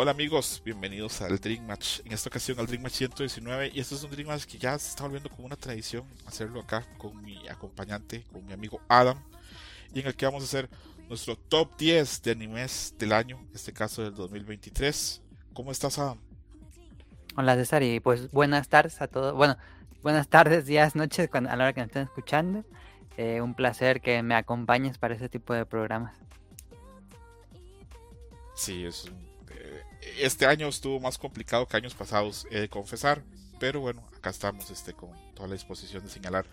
Hola amigos, bienvenidos al Dream Match. En esta ocasión al Dream Match 119 y este es un Dream Match que ya se está volviendo como una tradición hacerlo acá con mi acompañante, con mi amigo Adam, y en el que vamos a hacer nuestro top 10 de animes del año, en este caso del 2023. ¿Cómo estás Adam? Hola César y pues buenas tardes a todos. Bueno, buenas tardes, días, noches a la hora que me estén escuchando. Eh, un placer que me acompañes para ese tipo de programas. Sí, es eh, este año estuvo más complicado que años pasados, he de confesar, pero bueno, acá estamos este, con toda la disposición de señalar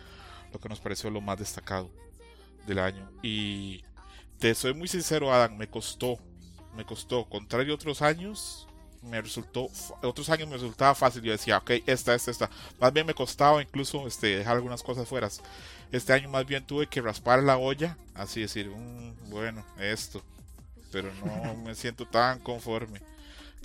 lo que nos pareció lo más destacado del año. Y te soy muy sincero, Adam, me costó, me costó, contrario a otros años, me resultó, otros años me resultaba fácil, yo decía, ok, esta, esta, esta, más bien me costaba incluso este, dejar algunas cosas fuera. Este año más bien tuve que raspar la olla, así decir, mm, bueno, esto, pero no me siento tan conforme.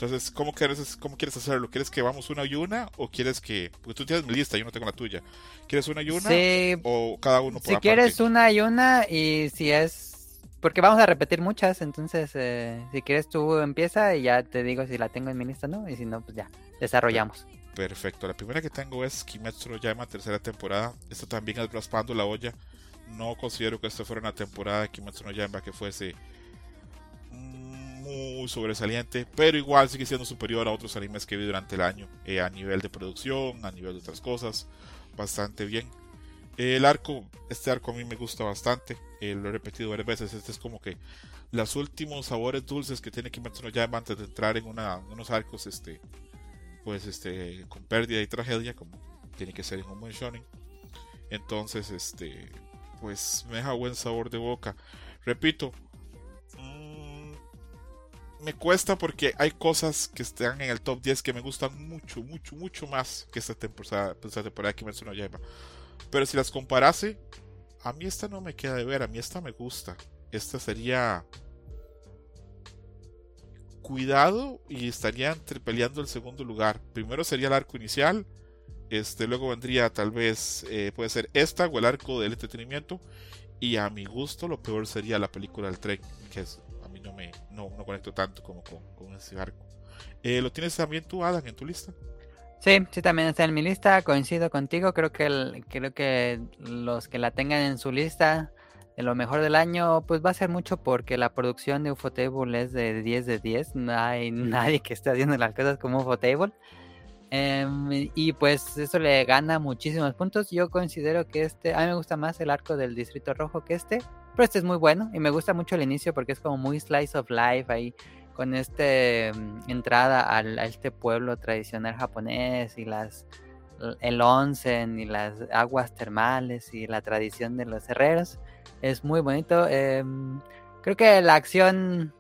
Entonces, ¿cómo quieres, ¿cómo quieres hacerlo? ¿Quieres que vamos una y una? ¿O quieres que.? Porque tú tienes mi lista, yo no tengo la tuya. ¿Quieres una y una? Sí. ¿O cada uno por Si quieres una y una, y si es. Porque vamos a repetir muchas, entonces, eh, si quieres tú empieza y ya te digo si la tengo en mi lista, ¿no? Y si no, pues ya, desarrollamos. Perfecto. La primera que tengo es Kimetsu no Yaiba, tercera temporada. Esta también es raspando la olla. No considero que esta fuera una temporada de Kimetsu no Yaiba que fuese sobresaliente, pero igual sigue siendo superior a otros animes que vi durante el año, eh, a nivel de producción, a nivel de otras cosas, bastante bien. el arco, este arco a mí me gusta bastante, eh, lo he repetido varias veces, este es como que los últimos sabores dulces que tiene Kimetsu no Yaiba antes de entrar en unos arcos este, pues este con pérdida y tragedia como tiene que ser en un buen shonen entonces este pues me deja buen sabor de boca repito me cuesta porque hay cosas que están en el top 10 que me gustan mucho mucho mucho más que esta temporada esta temporada que mencionó Yaiba pero si las comparase a mí esta no me queda de ver a mí esta me gusta esta sería cuidado y estarían peleando el segundo lugar. Primero sería el arco inicial, este, luego vendría tal vez, eh, puede ser esta o el arco del entretenimiento. Y a mi gusto lo peor sería la película del tren, que es, mí no me no, no conecto tanto como con, ese arco. Eh, ¿Lo tienes también tú, Adam, en tu lista? Sí, sí, también está en mi lista, coincido contigo, creo que, creo que los que la tengan en su lista lo mejor del año, pues va a ser mucho porque la producción de Ufotable es de 10 de 10. No hay nadie que esté haciendo las cosas como Ufotable. Em, y pues eso le gana muchísimos puntos. Yo considero que este, a mí me gusta más el arco del Distrito Rojo que este. Pero este es muy bueno y me gusta mucho el inicio porque es como muy slice of life ahí con este mm, entrada a este pueblo tradicional japonés y las el onsen y las aguas termales y la tradición de los herreros es muy bonito. Em, creo que la acción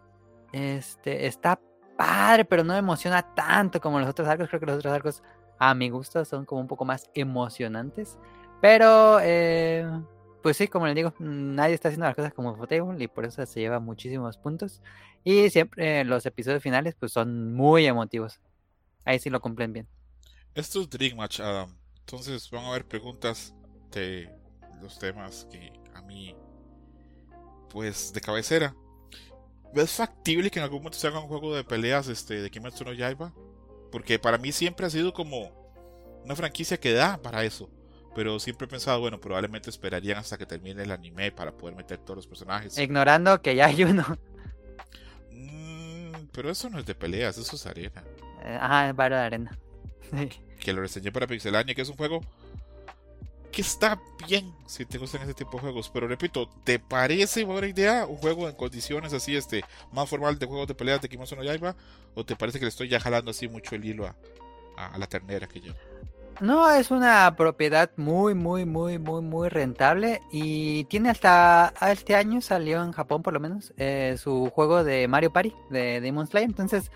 este, está padre, pero no emociona tanto como los otros arcos. Creo que los otros arcos, a mi gusto, son como un poco más emocionantes. Pero, eh, pues sí, como les digo, nadie está haciendo las cosas como Fotable y por eso se lleva muchísimos puntos. Y siempre los episodios finales, pues son muy emotivos. Ahí sí lo cumplen bien. Esto es Dream Match, Adam. Entonces van a haber preguntas de los temas que a mí pues de cabecera. ¿Es factible que en algún momento se haga un juego de peleas este, de Kimetsu no Yaiba? Porque para mí siempre ha sido como una franquicia que da para eso. Pero siempre he pensado, bueno, probablemente esperarían hasta que termine el anime para poder meter todos los personajes. Ignorando que ya hay uno. Mm, pero eso no es de peleas, eso es arena. Eh, ajá, es barrio de arena. que lo reseñé para Pixelania, que es un juego que está bien si te gustan ese tipo de juegos. Pero repito, ¿te parece buena idea un juego en condiciones así, este, más formal de juegos de peleas de Kimetsu no Yaiba? ¿O te parece que le estoy ya jalando así mucho el hilo a, la ternera que yo? No, es una propiedad muy, muy, muy, muy, muy rentable y tiene hasta este año salió en Japón por lo menos eh, su juego de Mario Party de Demon Slayer. Entonces,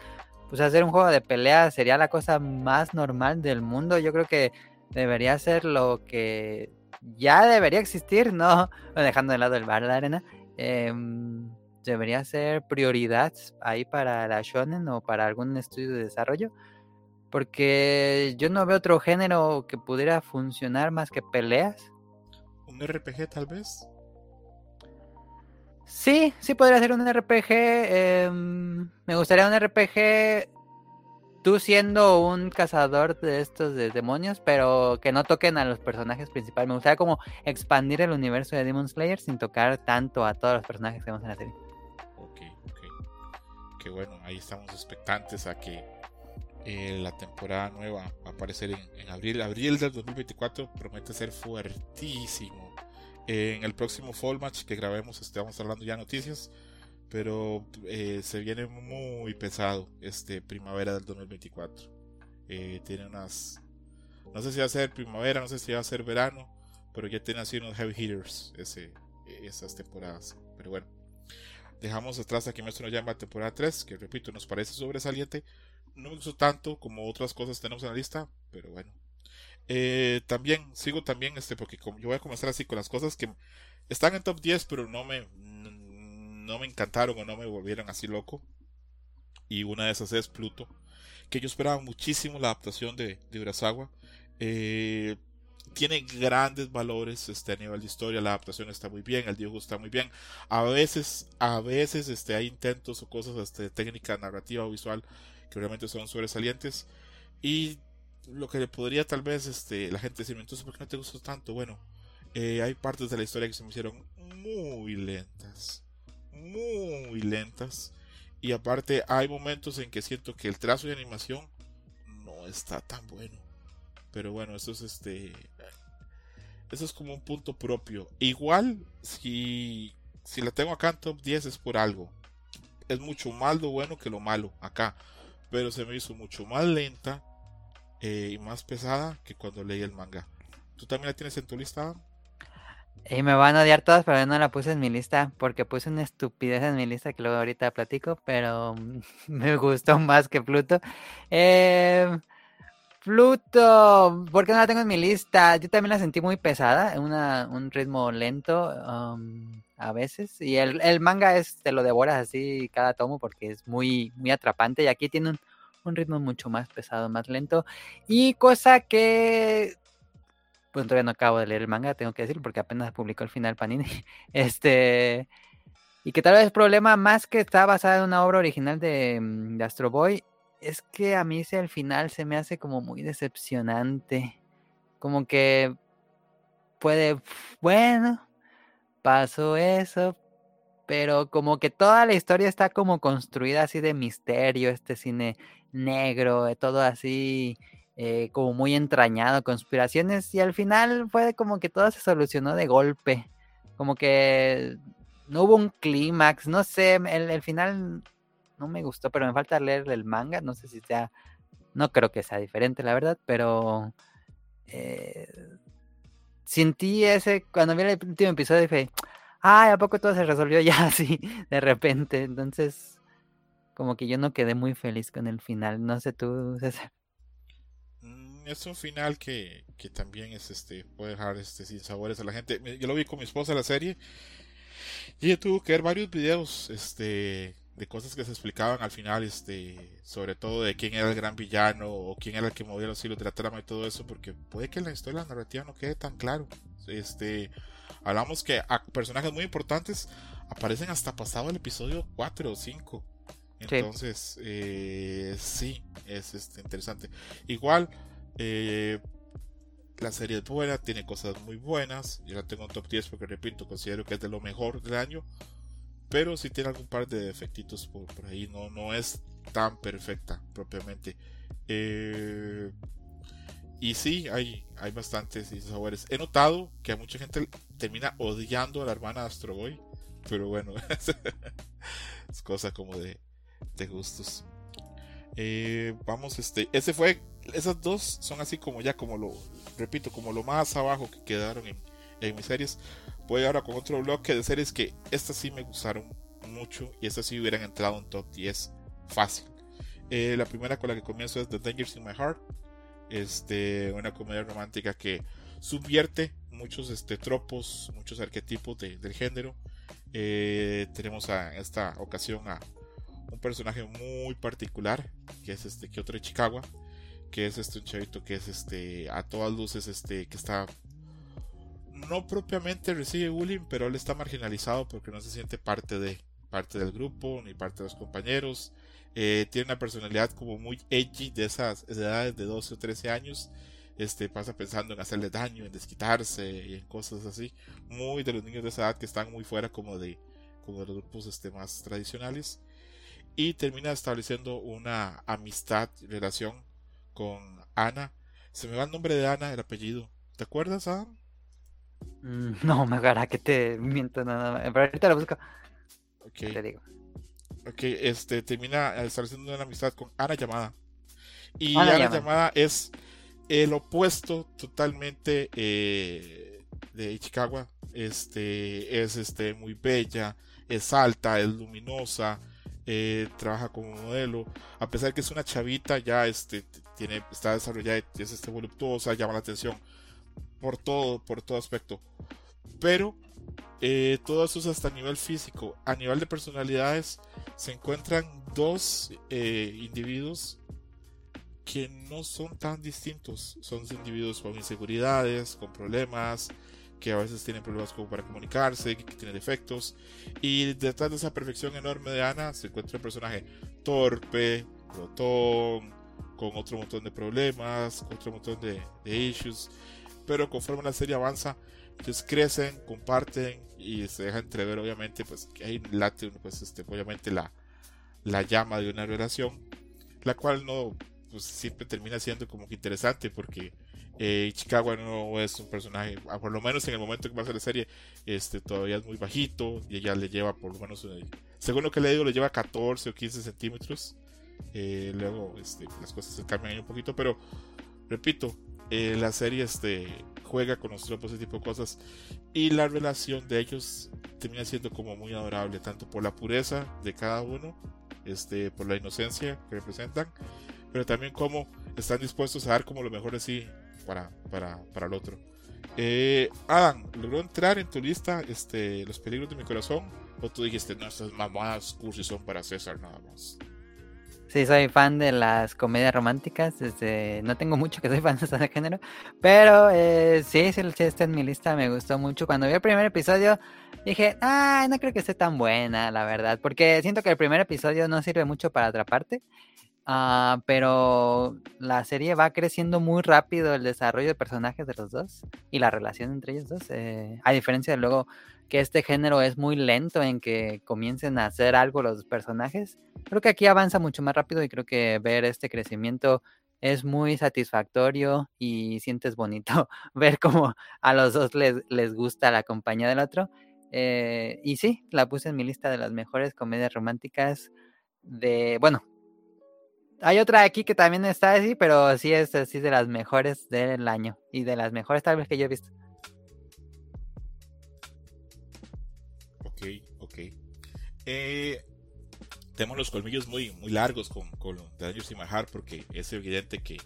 pues hacer un juego de pelea sería la cosa más normal del mundo. Yo creo que debería ser lo que ya debería existir, no dejando de lado el bar de la arena. Em, debería ser prioridad ahí para la shonen o para algún estudio de desarrollo porque yo no veo otro género que pudiera funcionar más que peleas. ¿Un RPG tal vez? Sí, sí podría ser un RPG. Em, me gustaría un RPG tú siendo un cazador de estos de demonios, pero que no toquen a los personajes principales. Me gustaría como expandir el universo de Demon Slayer sin tocar tanto a todos los personajes que vemos en la serie. Ok, ok. Que bueno, ahí estamos expectantes a que eh, la temporada nueva va a aparecer en, abril. Abril del 2024 promete ser fuertísimo. en el próximo Fall Match que grabemos, estamos hablando ya noticias. Pero eh, se viene muy pesado este primavera del 2024. Eh, tiene unas. No sé si va a ser primavera, no sé si va a ser verano. Pero ya tiene así unos heavy hitters esas temporadas. Pero bueno. Dejamos atrás aquí nuestro nos llama temporada 3, que repito, nos parece sobresaliente no me gustó tanto como otras cosas tenemos en la lista, pero bueno. Eh, también, sigo también, este, porque como yo voy a comenzar así con las cosas que están en top 10, pero no me, no me encantaron o no me volvieron así loco. Y una de esas es Pluto, que yo esperaba muchísimo la adaptación de, de Urasawa. Eh, tiene grandes valores este, a nivel de historia, la adaptación está muy bien, el dibujo está muy bien. A veces, a veces este, hay intentos o cosas este, de técnica narrativa o visual que realmente son sobresalientes. Y lo que le podría tal vez este, la gente decirme, entonces, ¿por qué no te gustó tanto? Bueno, eh, hay partes de la historia que se me hicieron muy lentas. Muy lentas. Y aparte hay momentos en que siento que el trazo de animación no está tan bueno. Pero bueno, eso es este. Eso es como un punto propio. Igual, si, si la tengo acá en top 10 es por algo. Es mucho más lo bueno que lo malo acá pero se me hizo mucho más lenta eh, y más pesada que cuando leí el manga. ¿Tú también la tienes en tu lista? Y me van a odiar todas, pero yo no la puse en mi lista porque puse una estupidez en mi lista que luego ahorita platico, pero me gustó más que Pluto. Eh, Pluto, ¿por qué no la tengo en mi lista? Yo también la sentí muy pesada, una, un ritmo lento um, a veces. Y el, el, manga es, te lo devoras así cada tomo porque es muy, muy atrapante. Y aquí tiene un, un ritmo mucho más pesado, más lento. Y cosa que pues todavía no acabo de leer el manga, tengo que decir, porque apenas publicó el final Panini. Este. Y que tal vez el problema más que está basado en una obra original de, mm, de Astro Boy es que a mí ese al final se me hace como muy decepcionante. Como que puede, bueno, pasó eso, pero como que toda la historia está como construida así de misterio, este cine negro, todo así eh, como muy entrañado, conspiraciones, y al final fue como que todo se solucionó de golpe, como que no hubo un clímax, no sé, el, el final no me gustó, pero me falta leer el manga, no sé si sea, no creo que sea diferente, la verdad, pero eh, sentí ese, cuando vi el último episodio dije, ay, ¿a poco todo se resolvió ya así, de repente? Entonces, como que yo no quedé muy feliz con el final, no sé tú, César. Mm, es un final que, que también es este puede dejar este sin sabores a la gente. Yo lo vi con mi esposa la serie y ella tuvo que ver varios videos este de cosas que se explicaban al final, este, sobre todo de quién era el gran villano o quién era el que movía los hilos de la trama y todo eso, porque puede que en la historia la narrativa no quede tan claro. Este, hablamos que a personajes muy importantes aparecen hasta pasado el episodio 4 o 5. Entonces, eh, sí, es este, interesante. Igual, eh, la serie es buena, tiene cosas muy buenas. Yo la tengo en top 10 porque, repito, considero que es de lo mejor del año pero sí tiene algún par de defectitos por, ahí, no, no es tan perfecta propiamente. Eh, y sí, hay, hay bastantes sabores. He notado que a mucha gente termina odiando a la hermana Astro Boy, pero bueno, es cosa como de, de gustos. Eh, vamos, este, ese fue esas dos son así como ya, como lo, repito, como lo más abajo que quedaron en, en mis series. Voy ahora con otro bloque de series que estas sí me gustaron mucho y estas sí hubieran entrado en top 10 fácil. Eh, la primera con la que comienzo es The Dangers in My Heart. Este, una comedia romántica que subvierte muchos este, tropos, muchos arquetipos del género. Eh, tenemos a, en esta ocasión a un personaje muy particular, que es este Kyoto de Chicago, que es este un chavito que es este a todas luces este que está no propiamente recibe bullying, pero él está marginalizado porque no se siente parte de parte del grupo ni parte de los compañeros. Eh, tiene una personalidad como muy edgy de esas edades de 12 o 13 años. Este pasa pensando en hacerle daño, en desquitarse y en cosas así. Muy de los niños de esa edad que están muy fuera como de, como de los grupos este, más tradicionales. Y termina estableciendo una amistad, relación con Ana. Se me va el nombre de Ana, el apellido. ¿Te acuerdas, Adam? Mm, no, me agarra que te miento nada más. Pero ahorita lo busco. Ok. Te digo. Ok, este termina estableciendo una amistad con Ana Llamada. Y Ana, llamada. es el opuesto totalmente eh, de Ichikawa. Este es este muy bella, es alta, es luminosa, eh, trabaja como modelo. A pesar que es una chavita, ya este tiene, está desarrollada, es este voluptuosa, llama la atención por todo, por todo aspecto. Pero eh, todo eso es hasta nivel físico. A nivel de personalidades se encuentran dos eh, individuos que no son tan distintos. Son individuos con inseguridades, con problemas, que a veces tienen problemas como para comunicarse, que, tienen defectos. Y detrás de esa perfección enorme de Ana se encuentra un personaje torpe, glotón, con otro montón de problemas, con otro montón de, de issues pero conforme la serie avanza, ellos crecen, comparten y se deja entrever obviamente pues que hay late pues este obviamente la, la llama de una relación, la cual no pues siempre termina siendo como que interesante porque eh, Chicago no es un personaje, ah, por lo menos en el momento que pasa la serie, este todavía es muy bajito y ella le lleva por lo menos, eh, según lo que le digo, le lleva 14 o 15 centímetros. Eh, luego este, las cosas se cambian ahí un poquito, pero repito, eh, la serie este, juega con los tropos, ese tipo de cosas. Y la relación de ellos termina siendo como muy adorable, tanto por la pureza de cada uno, este, por la inocencia que representan, pero también como están dispuestos a dar como lo mejor así para, para, para el otro. Eh, Adam, ¿logró entrar en tu lista este, Los peligros de mi corazón? ¿O tú dijiste, no, estas mamadas cursis son para César nada más? Sí, soy fan de las comedias románticas. Desde... No tengo mucho que soy fan de ese género. Pero eh, sí, sí, está en mi lista. Me gustó mucho. Cuando vi el primer episodio, dije, ay, no creo que esté tan buena, la verdad. Porque siento que el primer episodio no sirve mucho para atraparte. Uh, pero la serie va creciendo muy rápido el desarrollo de personajes de los dos y la relación entre ellos dos. Eh, a diferencia de luego que este género es muy lento en que comiencen a hacer algo los personajes. Creo que aquí avanza mucho más rápido y creo que ver este crecimiento es muy satisfactorio y sientes bonito ver cómo a los dos les, les gusta la compañía del otro. Eh, y sí, la puse en mi lista de las mejores comedias románticas de, bueno, hay otra aquí que también está así, pero sí es así de las mejores del año y de las mejores tal vez que yo he visto. Eh, tenemos los colmillos muy, muy largos con, con Daniel Simahar porque es evidente que,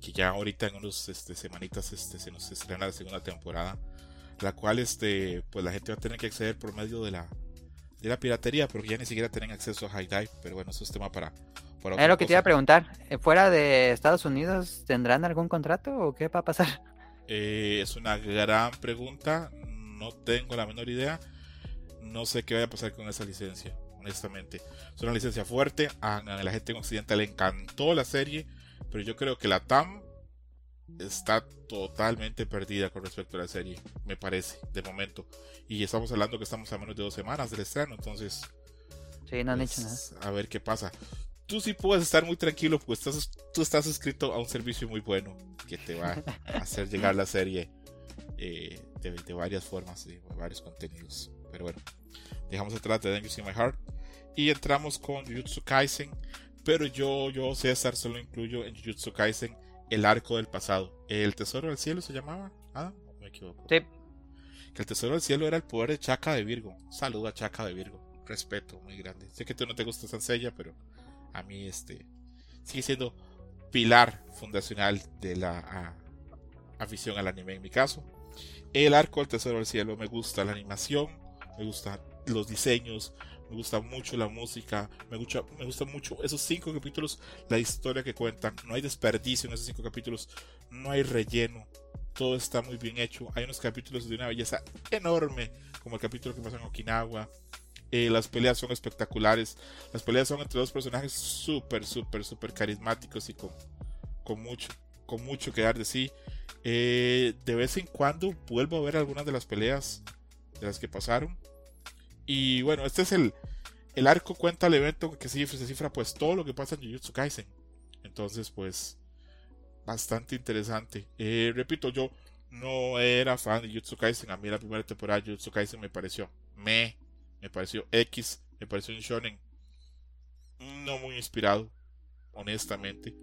que ya ahorita en unas este, semanitas este, se nos estrena la segunda temporada, la cual este, pues la gente va a tener que acceder por medio de la, de la piratería porque ya ni siquiera tienen acceso a High Dive, pero bueno, eso es tema para... para es lo que te iba a preguntar, eh, ¿fuera de Estados Unidos tendrán algún contrato o qué va a pasar? Eh, es una gran pregunta, no tengo la menor idea no sé qué vaya a pasar con esa licencia, honestamente. Es una licencia fuerte, a, la gente en Occidente le encantó la serie, pero yo creo que la TAM está totalmente perdida con respecto a la serie, me parece, de momento. Y estamos hablando que estamos a menos de dos semanas del estreno, entonces... Sí, no han hecho nada. Pues, a ver qué pasa. Tú sí puedes estar muy tranquilo, pues estás, tú estás suscrito a un servicio muy bueno que te va a hacer llegar la serie eh, de, varias formas, de varios contenidos. Pero bueno, dejamos atrás de Dangerous in My Heart y entramos con Jujutsu Kaisen, Pero yo, yo, César, solo incluyo en Jujutsu Kaisen el arco del pasado. ¿El tesoro del cielo se llamaba? Ah, me equivoco. Sí. Que el tesoro del cielo era el poder de Chaka de Virgo. Saluda a Chaka de Virgo. Respeto muy grande. Sé que tú no te gusta Sansella, pero a mí este sigue siendo pilar fundacional de la afición al anime en mi caso. El arco del tesoro del cielo me gusta la animación, me gustan los diseños, me gusta mucho la música, me gusta, me gusta mucho esos cinco capítulos, la historia que cuentan, no hay desperdicio en esos cinco capítulos, no hay relleno, todo está muy bien hecho, hay unos capítulos de una belleza enorme, como el capítulo que pasa en Okinawa, eh, las peleas son espectaculares, las peleas son entre dos personajes súper, súper, súper carismáticos y con, con mucho, con mucho que dar de sí. Eh, de vez en cuando vuelvo a ver algunas de las peleas de las que pasaron y bueno, este es el, el arco cuenta el evento que se cifra pues todo lo que pasa en Jujutsu Kaisen. Entonces pues bastante interesante. Eh, repito, yo no era fan de Jujutsu Kaisen. A mí la primera temporada de Jujutsu Kaisen me pareció me, me pareció X, me pareció un shonen no muy inspirado, honestamente.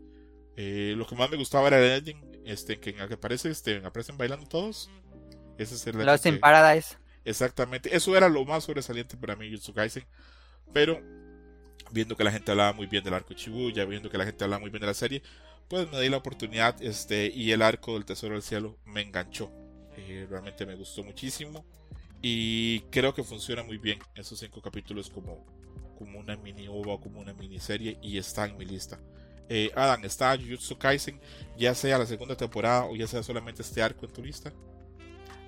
Eh, lo que más me gustaba era el ending, este, en el que aparece, este, aparecen bailando todos. Ese es el Lost in Paradise. Exactamente, eso era lo más sobresaliente para mí, Jutsu Kaisen. Pero viendo que la gente hablaba muy bien del arco Chibuya, viendo que la gente hablaba muy bien de la serie, pues me di la oportunidad este, y el arco del Tesoro del Cielo me enganchó. Eh, realmente me gustó muchísimo y creo que funciona muy bien esos cinco capítulos como, como una mini ova como una miniserie y está en mi lista. Eh, Adam, ¿está Jujutsu Kaisen ya sea la segunda temporada o ya sea solamente este arco en tu lista?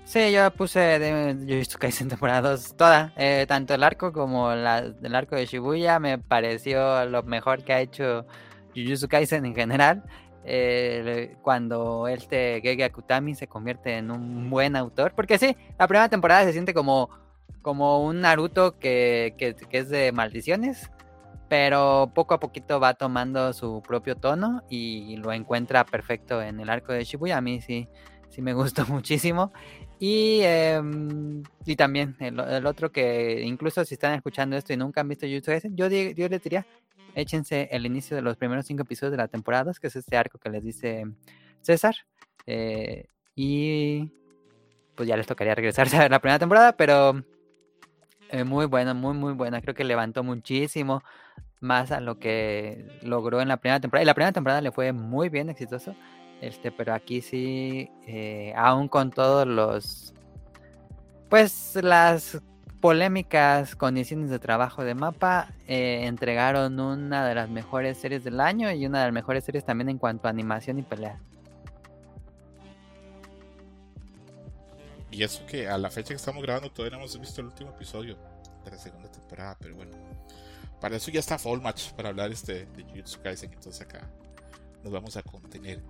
Sí, yo puse de Jujutsu Kaisen temporada 2 toda, eh, tanto el arco como la, el arco de Shibuya me pareció lo mejor que ha hecho Jujutsu Kaisen en general. Eh, cuando este Gege Akutami se convierte en un buen autor, porque sí, la primera temporada se siente como, como un Naruto que, que, que es de maldiciones, pero poco a poquito va tomando su propio tono y lo encuentra perfecto en el arco de Shibuya. A mí sí, sí me gustó muchísimo. Y, em, y también el, otro que incluso si están escuchando esto y nunca han visto YouTube, yo, yo les diría, échense el inicio de los primeros cinco episodios de la temporada, que es este arco que les dice César. Eh, y pues ya les tocaría regresarse a la primera temporada, pero eh, muy buena, muy, muy buena. Creo que levantó muchísimo más a lo que logró en la primera temporada. Y la primera temporada le fue muy bien exitoso. Este, pero aquí sí, eh, aún con todos los, pues las polémicas condiciones de trabajo de mapa, eh, entregaron una de las mejores series del año y una de las mejores series también en cuanto a animación y pelea. Y eso que a la fecha que estamos grabando todavía no hemos visto el último episodio de la segunda temporada, pero bueno. Para eso ya está Fall Match para hablar este de Jujutsu Kaisen, entonces acá nos vamos a contener.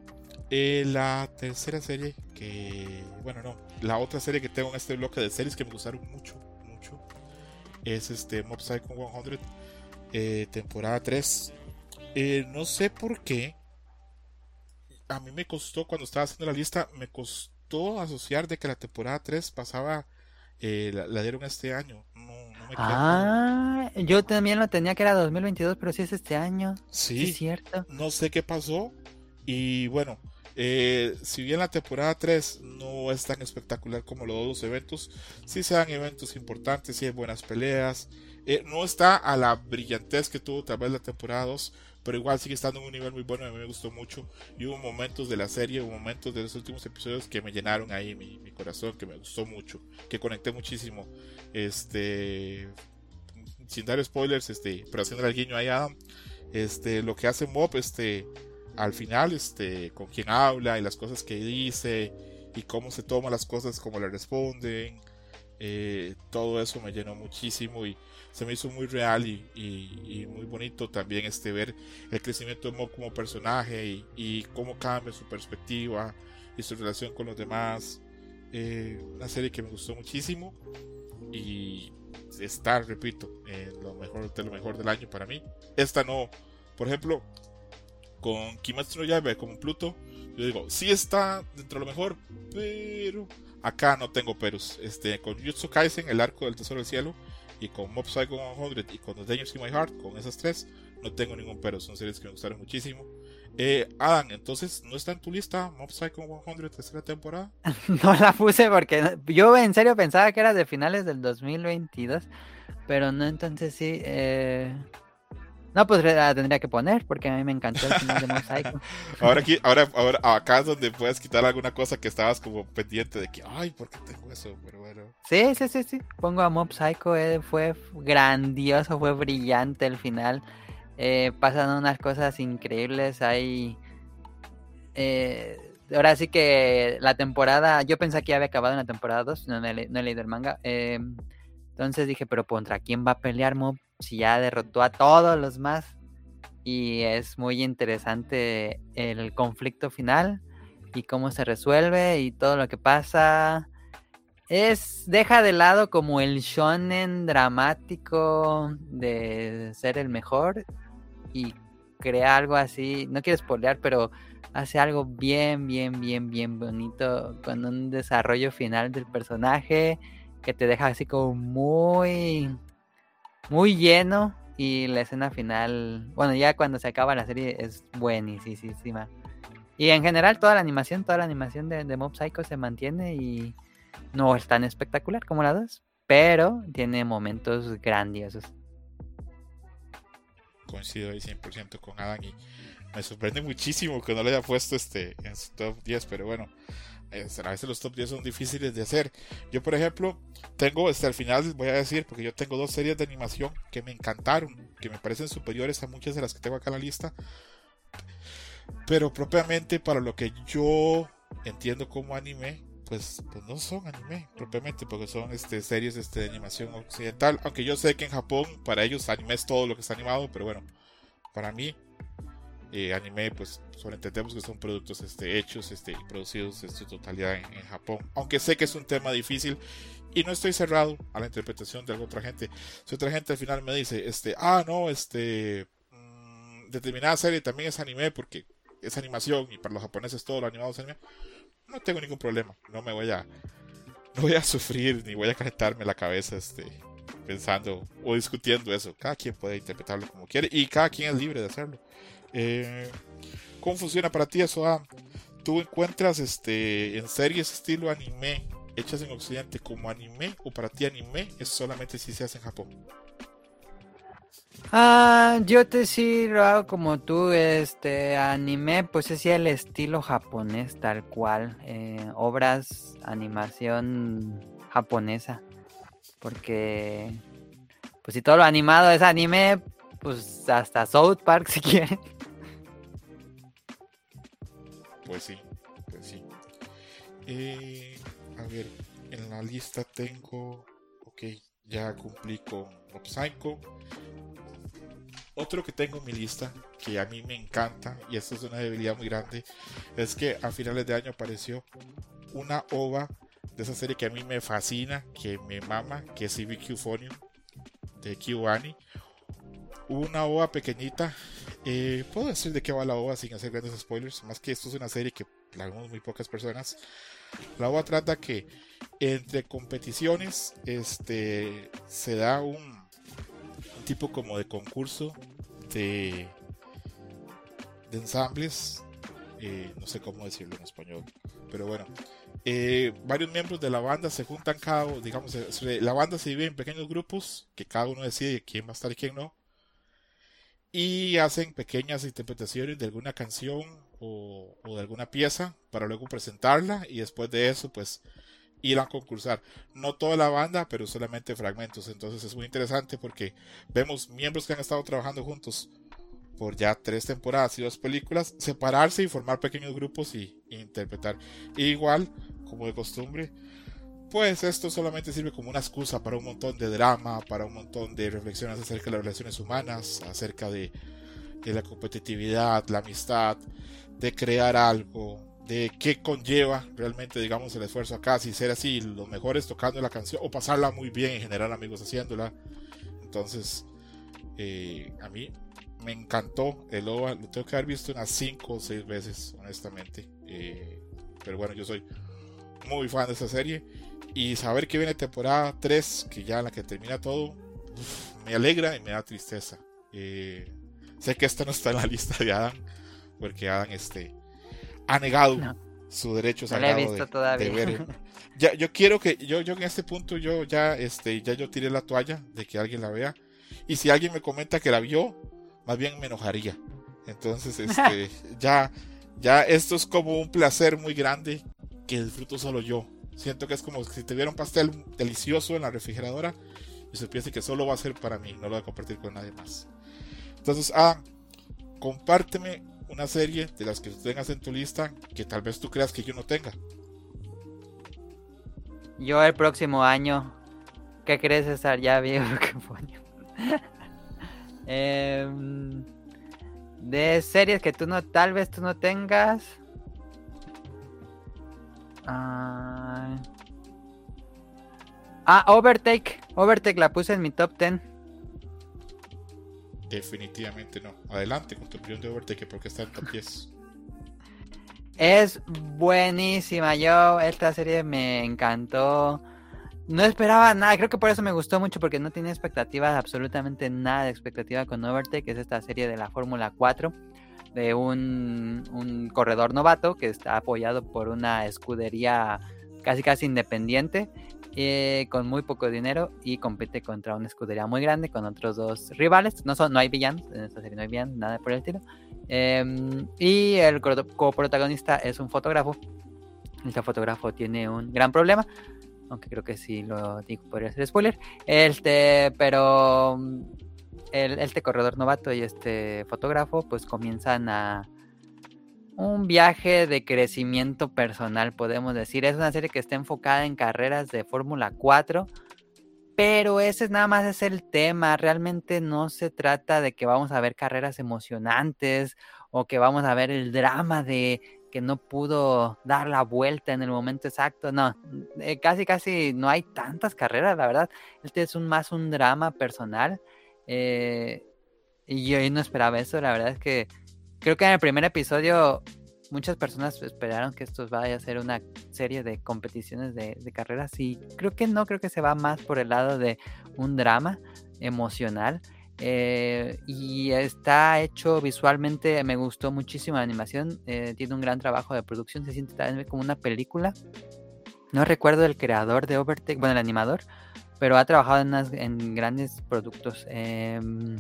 Eh, la tercera serie que, bueno, no, la otra serie que tengo en este bloque de series que me gustaron mucho, mucho, es este Mob Psycho 100, eh, temporada 3. Eh, no sé por qué, a mí me costó, cuando estaba haciendo la lista, me costó asociar de que la temporada 3 pasaba, la, dieron este año. No, no me ah, yo también lo tenía que era 2022, pero sí es este año. Sí, sí cierto. No sé qué pasó. Y bueno, eh, si bien la temporada 3 no es tan espectacular como los dos eventos, sí se dan eventos importantes, sí hay buenas peleas. Eh, no está a la brillantez que tuvo tal vez la temporada 2, pero igual sigue estando en un nivel muy bueno. A mí me gustó mucho. Y hubo momentos de la serie, hubo momentos de los últimos episodios que me llenaron ahí mi, corazón, que me gustó mucho, que conecté muchísimo. Este, sin dar spoilers, este, pero haciendo el guiño ahí Adam, este, lo que hace Mob, este al final, este, con quién habla y las cosas que dice y cómo se toma las cosas, cómo le responden, eh, todo eso me llenó muchísimo y se me hizo muy real y, muy bonito también este ver el crecimiento de Mob como personaje y, cómo cambia su perspectiva y su relación con los demás. Eh, una serie que me gustó muchísimo y está, repito, en lo mejor de lo mejor del año para mí. Esta no, por ejemplo, con Kimetsu no Yaiba como Pluto, yo digo, sí está dentro de lo mejor, pero acá no tengo peros. Este, con Jutsu Kaisen, el arco del tesoro del cielo, y con Mob Psycho 100 y con The Dangers in My Heart, con esas tres, no tengo ningún pero, son series que me gustaron muchísimo. Eh, Adam, entonces, ¿no está en tu lista Mob Psycho 100 tercera temporada? no la puse porque yo en serio pensaba que era de finales del 2022, pero no, entonces sí. Eh... No, pues la tendría que poner porque a mí me encantó el final de Psycho. ahora, aquí, ahora, ahora, acá es donde puedes quitar alguna cosa que estabas como pendiente de que, ay, ¿por qué tengo eso? Pero bueno. Sí, sí, sí, sí. Pongo a Mob Psycho, eh, fue grandioso, fue brillante el final. Eh, pasan unas cosas increíbles. Hay. Eh, ahora sí que la temporada. Yo pensé que ya había acabado en la temporada 2. No, he, leído el manga. Em, entonces dije, pero ¿contra quién va a pelear Mob? Si ya derrotó a todos los más. Y es muy interesante el conflicto final. Y cómo se resuelve. Y todo lo que pasa. Es. Deja de lado como el shonen dramático de ser el mejor y crea algo así, no quiero spoilear, pero hace algo bien, bien, bien, bien bonito con un desarrollo final del personaje que te deja así como muy, muy lleno y la escena final, bueno, ya cuando se acaba la serie es buenísima. Y en general toda la animación, toda la animación de, Mob Psycho se mantiene y no es tan espectacular como la 2, pero tiene momentos grandiosos coincido ahí 100% con Adam y me sorprende muchísimo que no le haya puesto este en su top 10, pero bueno, a veces los top 10 son difíciles de hacer. Yo, por ejemplo, tengo, hasta el final voy a decir, porque yo tengo dos series de animación que me encantaron, que me parecen superiores a muchas de las que tengo acá en la lista, pero propiamente para lo que yo entiendo como anime, pues, pues no son anime propiamente, porque son este, series este, de animación occidental. Aunque yo sé que en Japón, para ellos, anime es todo lo que está animado, pero bueno, para mí, eh, anime, pues solo entendemos que son productos este, hechos este, y producidos en su totalidad en, Japón. Aunque sé que es un tema difícil y no estoy cerrado a la interpretación de alguna otra gente. Si otra gente al final me dice, este, ah, no, este, mm, determinada serie también es anime porque es animación y para los japoneses todo lo animado es anime no tengo ningún problema. No me voy a. No voy a sufrir ni voy a calentarme la cabeza este, pensando o discutiendo eso. Cada quien puede interpretarlo como quiere y cada quien es libre de hacerlo. Eh, ¿Cómo funciona para ti eso? ¿Tú encuentras este, en series estilo anime hechas en Occidente como anime o para ti anime es solamente si se hace en Japón? Ah, yo te sí lo hago como tú, este anime, pues es el estilo japonés tal cual, eh, obras, animación japonesa, porque pues si todo lo animado es anime, pues hasta South Park si quieren. Pues sí, pues sí. Eh, a ver, en la lista tengo, ok, ya cumplí con Psycho otro que tengo en mi lista, que a mí me encanta, y esto es una debilidad muy grande, es que a finales de año apareció una ova de esa serie que a mí me fascina, que me mama, que es CBQ Phonium de Kiwani. Una ova pequeñita. Eh, Puedo decir de qué va la ova sin hacer grandes spoilers, más que esto es una serie que la vemos muy pocas personas. La ova trata que entre competiciones este, se da un tipo como de concurso de, de ensambles, eh, no sé cómo decirlo en español, pero bueno, eh, varios miembros de la banda se juntan cada digamos, la banda se divide en pequeños grupos, que cada uno decide quién va a estar y quién no, y hacen pequeñas interpretaciones de alguna canción o, de alguna pieza para luego presentarla y después de eso pues ir a concursar. No toda la banda, pero solamente fragmentos. Entonces es muy interesante porque vemos miembros que han estado trabajando juntos por ya tres temporadas y dos películas, separarse y formar pequeños grupos y, interpretar. igual, como de costumbre, pues esto solamente sirve como una excusa para un montón de drama, para un montón de reflexiones acerca de las relaciones humanas, acerca de, la competitividad, la amistad, de crear algo, de qué conlleva realmente, digamos, el esfuerzo acá, si ser así, lo mejor es tocando la canción o pasarla muy bien y generar amigos haciéndola. Entonces, eh, a mí me encantó el OVA, lo tengo que haber visto unas 5 o 6 veces, honestamente. Eh, pero bueno, yo soy muy fan de esta serie y saber que viene temporada 3, que ya en la que termina todo, me alegra y me da tristeza. Eh, Sé que esta no está en la lista de Adam, porque Adam este, ha negado su derecho sagrado de, ver. Ya, yo quiero que, yo, yo en este punto, yo ya, este, ya yo tiré la toalla de que alguien la vea. Y si alguien me comenta que la vio, más bien me enojaría. Entonces, este, ya, ya esto es como un placer muy grande que disfruto solo yo. Siento que es como si te diera un pastel delicioso en la refrigeradora y se piense que solo va a ser para mí, no lo voy a compartir con nadie más. Entonces, ah, compárteme una serie de las que tengas en tu lista que tal vez tú creas que yo no tenga. Yo el próximo año, ¿qué crees estar ya viejo eh, de series que tú no, tal vez tú no tengas. Ah, ah, Overtake. Overtake la puse en mi top 10. Definitivamente no. Adelante con tu opinión de Overtake porque está en top 10. Es buenísima. Yo, esta serie me encantó. No esperaba nada, creo que por eso me gustó mucho porque no tenía expectativas, absolutamente nada de expectativa con Overtake, que es esta serie de la Fórmula 4, de un, corredor novato que está apoyado por una escudería casi casi independiente, eh, con muy poco dinero y compite contra una escudería muy grande con otros dos rivales. No, son, no hay villanos, en esta serie no hay villanos, nada por el estilo. Em, y el coprotagonista es un fotógrafo. Este fotógrafo tiene un gran problema aunque creo que sí lo digo, podría ser spoiler. Este, pero el, este corredor novato y este fotógrafo pues comienzan a un viaje de crecimiento personal, podemos decir. Es una serie que está enfocada en carreras de Fórmula 4, pero ese nada más es el tema. Realmente no se trata de que vamos a ver carreras emocionantes o que vamos a ver el drama de que no pudo dar la vuelta en el momento exacto. No, eh, casi casi no hay tantas carreras, la verdad. Este es más un drama personal. Eh, y yo no esperaba eso, la verdad es que creo que en el primer episodio muchas personas esperaron que esto vaya a ser una serie de competiciones de, carreras y creo que no, creo que se va más por el lado de un drama emocional. Eh, y está hecho visualmente, me gustó muchísimo la animación, eh, tiene un gran trabajo de producción, se siente también como una película. No recuerdo el creador de Overtake, bueno, el animador, pero ha trabajado en, grandes productos. Em,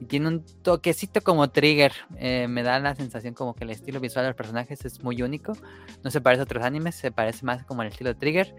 y tiene un toquecito como trigger. Eh, me da la sensación como que el estilo visual de los personajes es muy único. No se parece a otros animes, se parece más como el estilo trigger.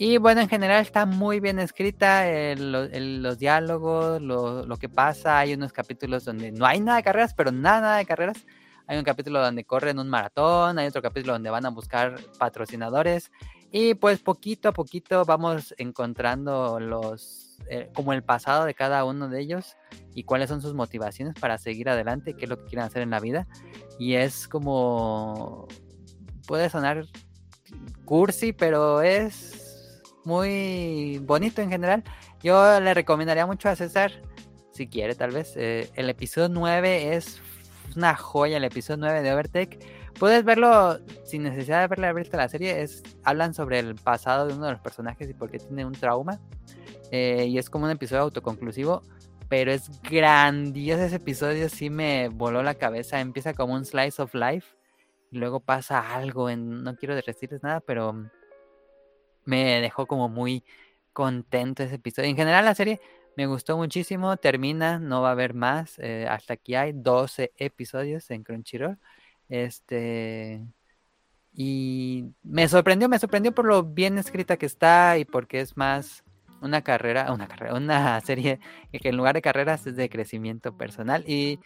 Y bueno, en general está muy bien escrita, los diálogos, lo, que pasa. Hay unos capítulos donde no hay nada de carreras, pero nada, nada de carreras. Hay un capítulo donde corren un maratón, hay otro capítulo donde van a buscar patrocinadores. Y pues poquito a poquito vamos encontrando los eh, como el pasado de cada uno de ellos y cuáles son sus motivaciones para seguir adelante, qué es lo que quieren hacer en la vida. Y es como puede sonar cursi, pero es muy bonito en general. Yo le recomendaría mucho a César, si quiere tal vez. Eh, el episodio 9 es una joya, el episodio 9 de Overtake. Puedes verlo sin necesidad de haberle visto la serie. Es, hablan sobre el pasado de uno de los personajes y por qué tiene un trauma. Eh, y es como un episodio autoconclusivo. Pero es grandioso ese episodio, sí me voló la cabeza. Empieza como un slice of life. Y luego pasa algo. En, no quiero decirles nada, pero me dejó como muy contento ese episodio. En general la serie me gustó muchísimo, termina, no va a haber más, eh, hasta aquí hay 12 episodios en Crunchyroll. Este y me sorprendió, me sorprendió por lo bien escrita que está y porque es más una carrera, una carrera, una serie que en lugar de carreras es de crecimiento personal y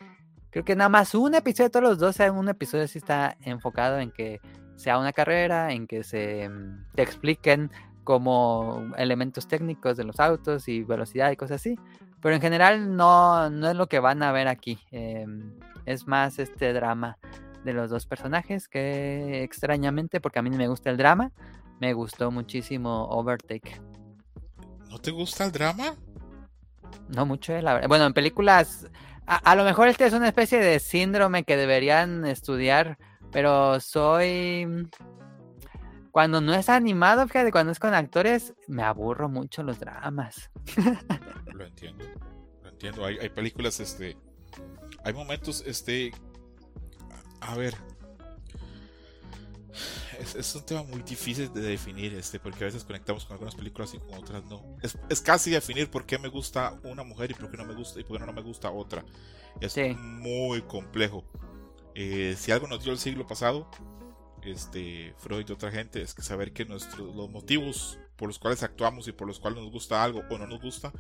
creo que nada más un episodio de todos los 12, un episodio sí está enfocado en que sea una carrera en que se mm, te expliquen como elementos técnicos de los autos y velocidad y cosas así. Pero en general no, no es lo que van a ver aquí. Em, es más este drama de los dos personajes que extrañamente, porque a mí me gusta el drama, me gustó muchísimo Overtake. ¿No te gusta el drama? No mucho, eh, la verdad. Bueno, en películas, a, a, lo mejor este es una especie de síndrome que deberían estudiar pero soy. Cuando no es animado, fíjate, cuando es con actores, me aburro mucho los dramas. Lo entiendo. Lo entiendo. Hay, películas, este. Hay momentos, este, a ver, es, un tema muy difícil de definir, este, porque a veces conectamos con algunas películas y con otras no. Es, casi definir por qué me gusta una mujer y por qué no me gusta y por qué no me gusta otra. Es muy complejo. Eh, si algo nos dio el siglo pasado, este, Freud y otra gente, es que saber que nuestros, los motivos por los cuales actuamos y por los cuales nos gusta algo o no nos gusta,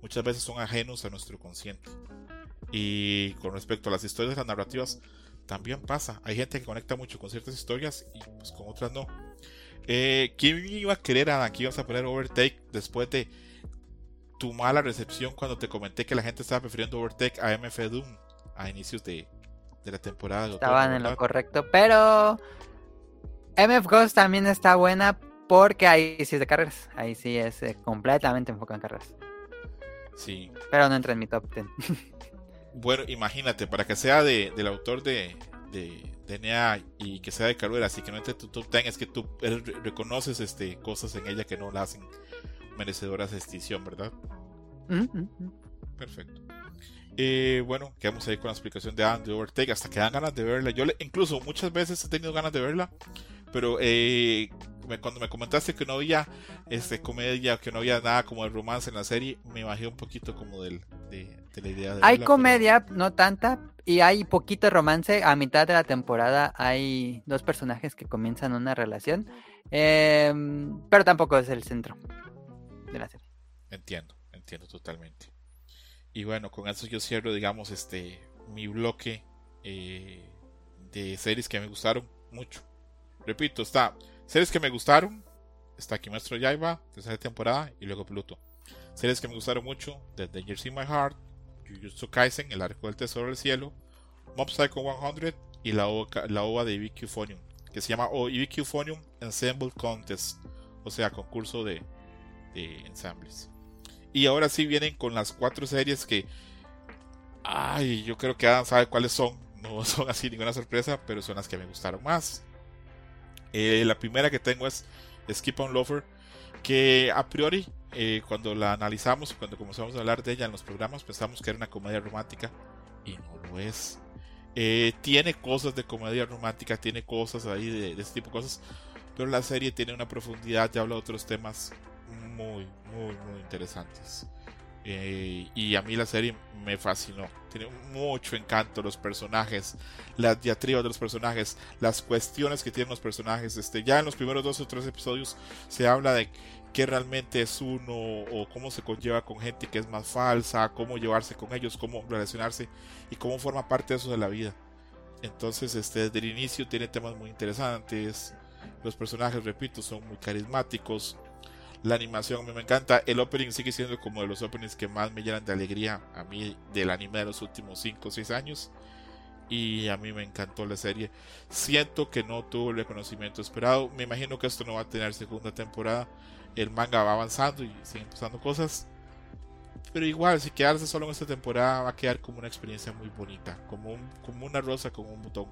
muchas veces son ajenos a nuestro consciente. Y con respecto a las historias, las narrativas, también pasa. Hay gente que conecta mucho con ciertas historias y pues con otras no. Eh, ¿Quién iba a querer a que ibas a poner Overtake después de tu mala recepción cuando te comenté que la gente estaba prefiriendo Overtake a MF Doom a inicios de, la temporada? Estaban en lo correcto, pero MF Ghost también está buena porque ahí sí es de carreras. Ahí sí es eh, completamente enfocado en carreras. Sí. Pero no entra en mi top 10. bueno, imagínate, para que sea de, del autor de, de, de y que sea de carreras y que no entre tu top 10, es que tú reconoces este, cosas en ella que no la hacen merecedoras de extinción, ¿verdad? Perfecto. Eh, bueno, quedamos ahí con la explicación de de Overtake hasta que dan ganas de verla. Yo le, incluso muchas veces he tenido ganas de verla, pero eh, cuando me comentaste que no había este, comedia, que no había nada como de romance en la serie, me bajé un poquito como del, de, la idea de... Hay comedia, no tanta, y hay poquito romance. A mitad de la temporada hay dos personajes que comienzan una relación, em, pero tampoco es el centro de la serie. Entiendo, entiendo totalmente. Y bueno, con eso yo cierro, digamos, este mi bloque eh, de series que me gustaron mucho. Repito, está Series que me gustaron, está Kimetsu Yaiba, tercera temporada, y luego Pluto. Series que me gustaron mucho, The Dangers in My Heart, Jujutsu Kaisen, El Arco del Tesoro del Cielo, Mob Psycho 100 y la OVA, de IBQ que se llama IBQ Phonium Ensemble Contest, o sea, concurso de, de ensambles. Y ahora sí vienen con las cuatro series que, ay, yo creo que Adam sabe cuáles son, no son así ninguna sorpresa, pero son las que me gustaron más. Eh, la primera que tengo es Skip on Lover, que a priori, eh, cuando la analizamos, cuando comenzamos a hablar de ella en los programas, pensamos que era una comedia romántica y no lo es. Eh, tiene cosas de comedia romántica, tiene cosas ahí de, de, ese tipo de cosas, pero la serie tiene una profundidad y habla de otros temas muy, muy, muy interesantes. Eh, y a mí la serie me fascinó. Tiene mucho encanto los personajes, las diatribas de los personajes, las cuestiones que tienen los personajes. Este, ya en los primeros dos o tres episodios se habla de qué realmente es uno o cómo se conlleva con gente que es más falsa, cómo llevarse con ellos, cómo relacionarse y cómo forma parte de eso de la vida. Entonces, este, desde el inicio tiene temas muy interesantes. Los personajes, repito, son muy carismáticos la animación a mí me encanta. El opening sigue siendo como de los openings que más me llenan de alegría a mí del anime de los últimos 5 o 6 años. Y a mí me encantó la serie. Siento que no tuvo el reconocimiento esperado. Me imagino que esto no va a tener segunda temporada. El manga va avanzando y siguen pasando cosas. Pero igual, si quedarse solo en esta temporada va a quedar como una experiencia muy bonita. Como, como una rosa con un botón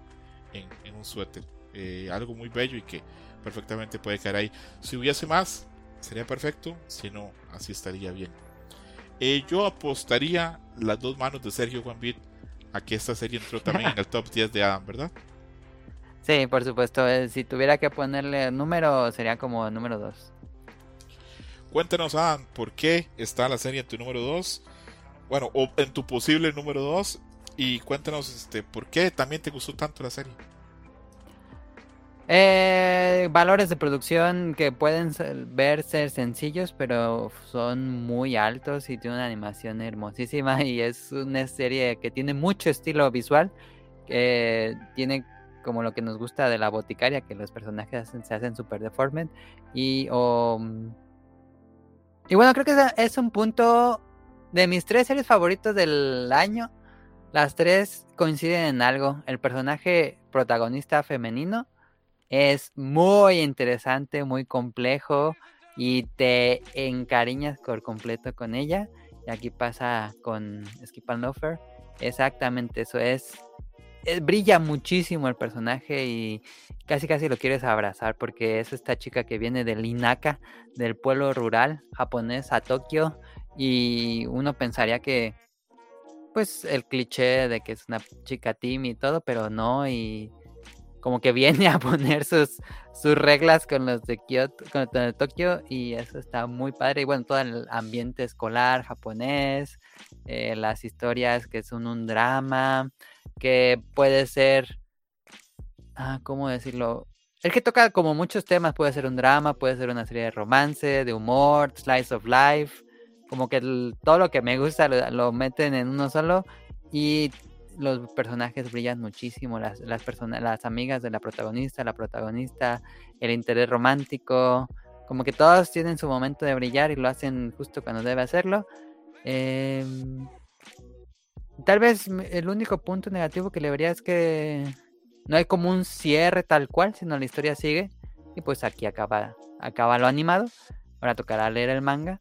en, un suéter. Eh, algo muy bello y que perfectamente puede quedar ahí. Si hubiese más, sería perfecto, si no, así estaría bien. Eh, yo apostaría las dos manos de Sergio Juan Bit a que esta serie entró también en el top 10 de Adam, ¿verdad? Sí, por supuesto. Eh, si tuviera que ponerle número, sería como número 2. Cuéntanos, Adam, ¿por qué está la serie en tu número 2? Bueno, o en tu posible número 2. Y cuéntanos este, por qué también te gustó tanto la serie. Eh, valores de producción que pueden ver ser sencillos, pero son muy altos y tiene una animación hermosísima y es una serie que tiene mucho estilo visual, tiene como lo que nos gusta de la boticaria, que los personajes se hacen súper deformed y y bueno, creo que es un punto de mis tres series favoritos del año. Las tres coinciden en algo. El personaje protagonista femenino es muy interesante, muy complejo y te encariñas por completo con ella. Y aquí pasa con Skip and Loafer. Exactamente eso es, Brilla muchísimo el personaje y casi casi lo quieres abrazar porque es esta chica que viene del Inaka, del pueblo rural japonés a Tokio. Y uno pensaría que pues el cliché de que es una chica team y todo, pero no, y como que viene a poner sus, sus reglas con los de Kyoto, con los de Tokio, y eso está muy padre. Y bueno, todo el ambiente escolar japonés, eh, las historias que son un drama, que puede ser, ah, ¿cómo decirlo? El que toca como muchos temas, puede ser un drama, puede ser una serie de romance, de humor, slice of life, como que todo lo que me gusta lo, meten en uno solo y los personajes brillan muchísimo, las, las personas, las amigas de la protagonista, la protagonista, el interés romántico, como que todos tienen su momento de brillar y lo hacen justo cuando debe hacerlo. Em, tal vez el único punto negativo que le vería es que no hay como un cierre tal cual, sino la historia sigue. Y pues aquí acaba, acaba lo animado. Ahora tocará leer el manga.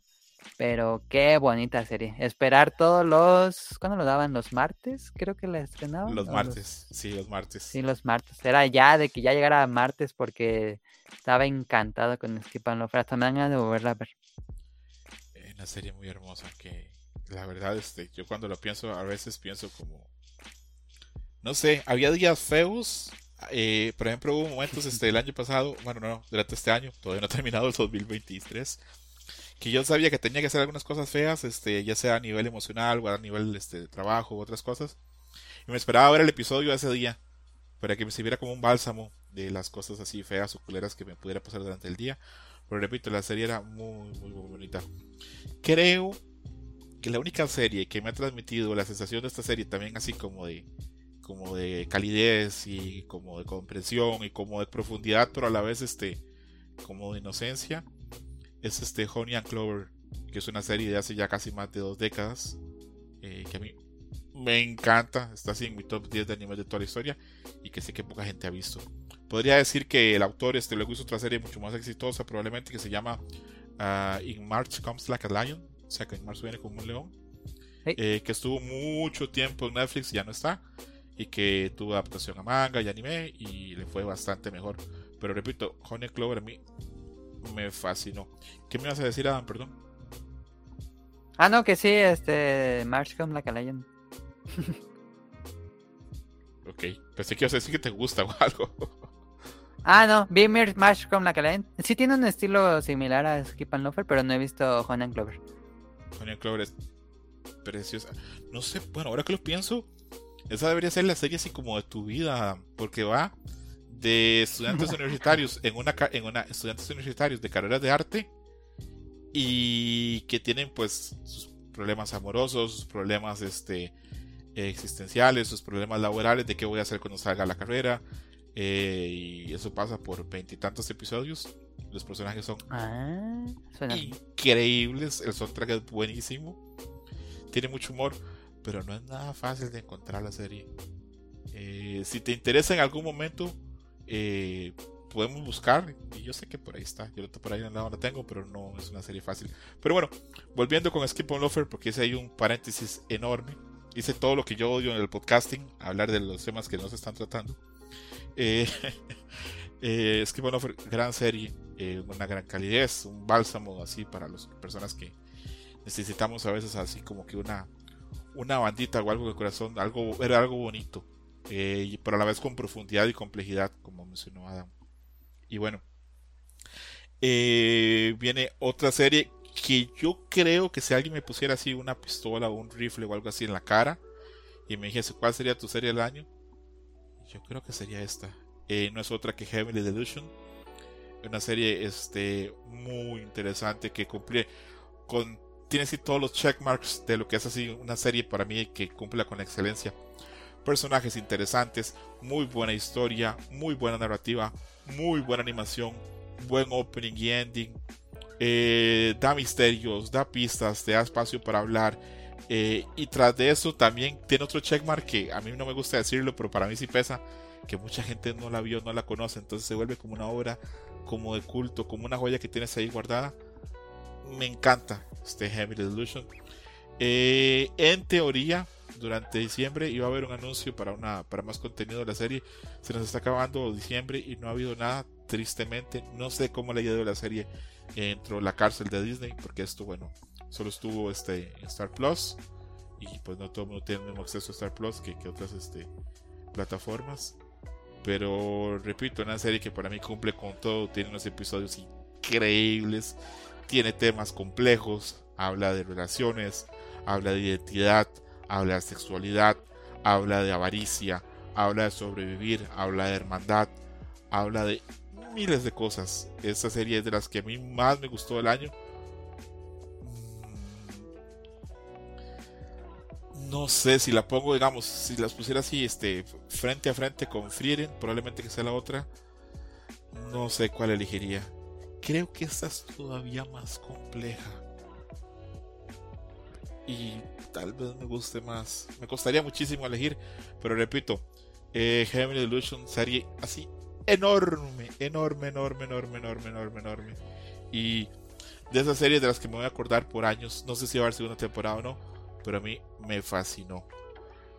Pero qué bonita serie. Esperar todos los. ¿Cuándo lo daban? ¿Los martes? Creo que la estrenaban. Los martes, sí, los martes. Sí, los martes. Era ya de que ya llegara martes porque estaba encantado con Skip and Lofer. Hasta me dan de volverla a ver. Una serie muy hermosa que la verdad, este, yo cuando lo pienso, a veces pienso como no sé, había días feos. Eh, por ejemplo, hubo momentos este, el año pasado, bueno, no, durante este año, todavía no ha terminado el 2023, que yo sabía que tenía que hacer algunas cosas feas, este, ya sea a nivel emocional o a nivel este, de trabajo u otras cosas. Y me esperaba ver el episodio ese día, para que me sirviera como un bálsamo de las cosas así feas o culeras que me pudiera pasar durante el día. Pero repito, la serie era muy, muy, muy bonita. Creo que la única serie que me ha transmitido la sensación de esta serie también así como de como de calidez y como de comprensión y como de profundidad, pero a la vez este como de inocencia, es este Honey and Clover, que es una serie de hace ya casi más de dos décadas, eh, que a mí me encanta, está así en mi top 10 de animes de toda la historia y que sé que poca gente ha visto. Podría decir que el autor este, luego hizo otra serie mucho más exitosa, probablemente que se llama uh, In March Comes Like a Lion, o sea que en marzo viene como un león, eh, que estuvo mucho tiempo en Netflix y ya no está y que tuvo adaptación a manga y anime y le fue bastante mejor. Pero repito, Honey Clover a mí me fascinó. ¿Qué me vas a decir, Adam? Perdón. Ah, no, que sí, este. March Come Like a Lion. ok, pensé que ibas a decir que te gusta o algo. ah, no, vi March Come Like a. Sí tiene un estilo similar a Skip and Lover, pero no he visto Honey Clover. Honey Clover es preciosa. No sé, bueno, ahora que lo pienso, esa debería ser la serie así como de tu vida, porque va de estudiantes universitarios en una, en una estudiantes universitarios de carreras de arte y que tienen pues sus problemas amorosos, sus problemas este existenciales, sus problemas laborales de qué voy a hacer cuando salga la carrera eh, y eso pasa por veintitantos episodios. Los personajes son ah, increíbles, el soundtrack es buenísimo, tiene mucho humor pero no es nada fácil de encontrar la serie. Eh, si te interesa en algún momento, eh, podemos buscar. Y yo sé que por ahí está. Yo por ahí no la tengo, pero no es una serie fácil. Pero bueno, volviendo con Skip on Lofer, porque ese hay un paréntesis enorme. Hice todo lo que yo odio en el podcasting, hablar de los temas que no se están tratando. Eh, eh Skip on Lofer, gran serie, una gran calidez, un bálsamo así para las personas que necesitamos a veces así como que una una bandita o algo de corazón, algo, era algo bonito, eh, pero a la vez con profundidad y complejidad, como mencionó Adam. Y bueno, eh, viene otra serie que yo creo que si alguien me pusiera así una pistola o un rifle o algo así en la cara y me dijese cuál sería tu serie del año, yo creo que sería esta. Eh, no es otra que Heavenly Delusion. Una serie este, muy interesante que cumple con tiene así todos los checkmarks de lo que es así una serie para mí que cumple con excelencia. Personajes interesantes, muy buena historia, muy buena narrativa, muy buena animación, buen opening y ending. Eh, da misterios, da pistas, te da espacio para hablar. Eh, y tras de eso también tiene otro checkmark que a mí no me gusta decirlo, pero para mí sí pesa, que mucha gente no la vio, no la conoce, entonces se vuelve como una obra como de culto, como una joya que tienes ahí guardada. Me encanta, este Heavy Delusion. Eh, en teoría, durante diciembre iba a haber un anuncio para, una, para más contenido de la serie. Se nos está acabando diciembre y no ha habido nada, tristemente. No sé cómo le ha ido la serie dentro de la cárcel de Disney, porque esto, bueno, solo estuvo este, en Star Plus. y pues no todo el mundo tiene el mismo acceso a Star Plus que, que otras este, plataformas. Pero repito, una serie que para mí cumple con todo, tiene unos episodios increíbles, tiene temas complejos, habla de relaciones, habla de identidad, habla de sexualidad, habla de avaricia, habla de sobrevivir, habla de hermandad, habla de miles de cosas. Esta serie es de las que a mí más me gustó del año. Mm, no sé si la pongo, digamos, si las pusiera así, este, frente a frente con Frieren, probablemente que sea la otra. No sé cuál elegiría. Creo que esta es todavía más compleja. Y tal vez me guste más. Me costaría muchísimo elegir, pero repito, eh, Heavenly serie así enorme, enorme, enorme, enorme, enorme, enorme, enorme. Y de esas series de las que me voy a acordar por años, no sé si va a haber segunda temporada o no, pero a mí me fascinó.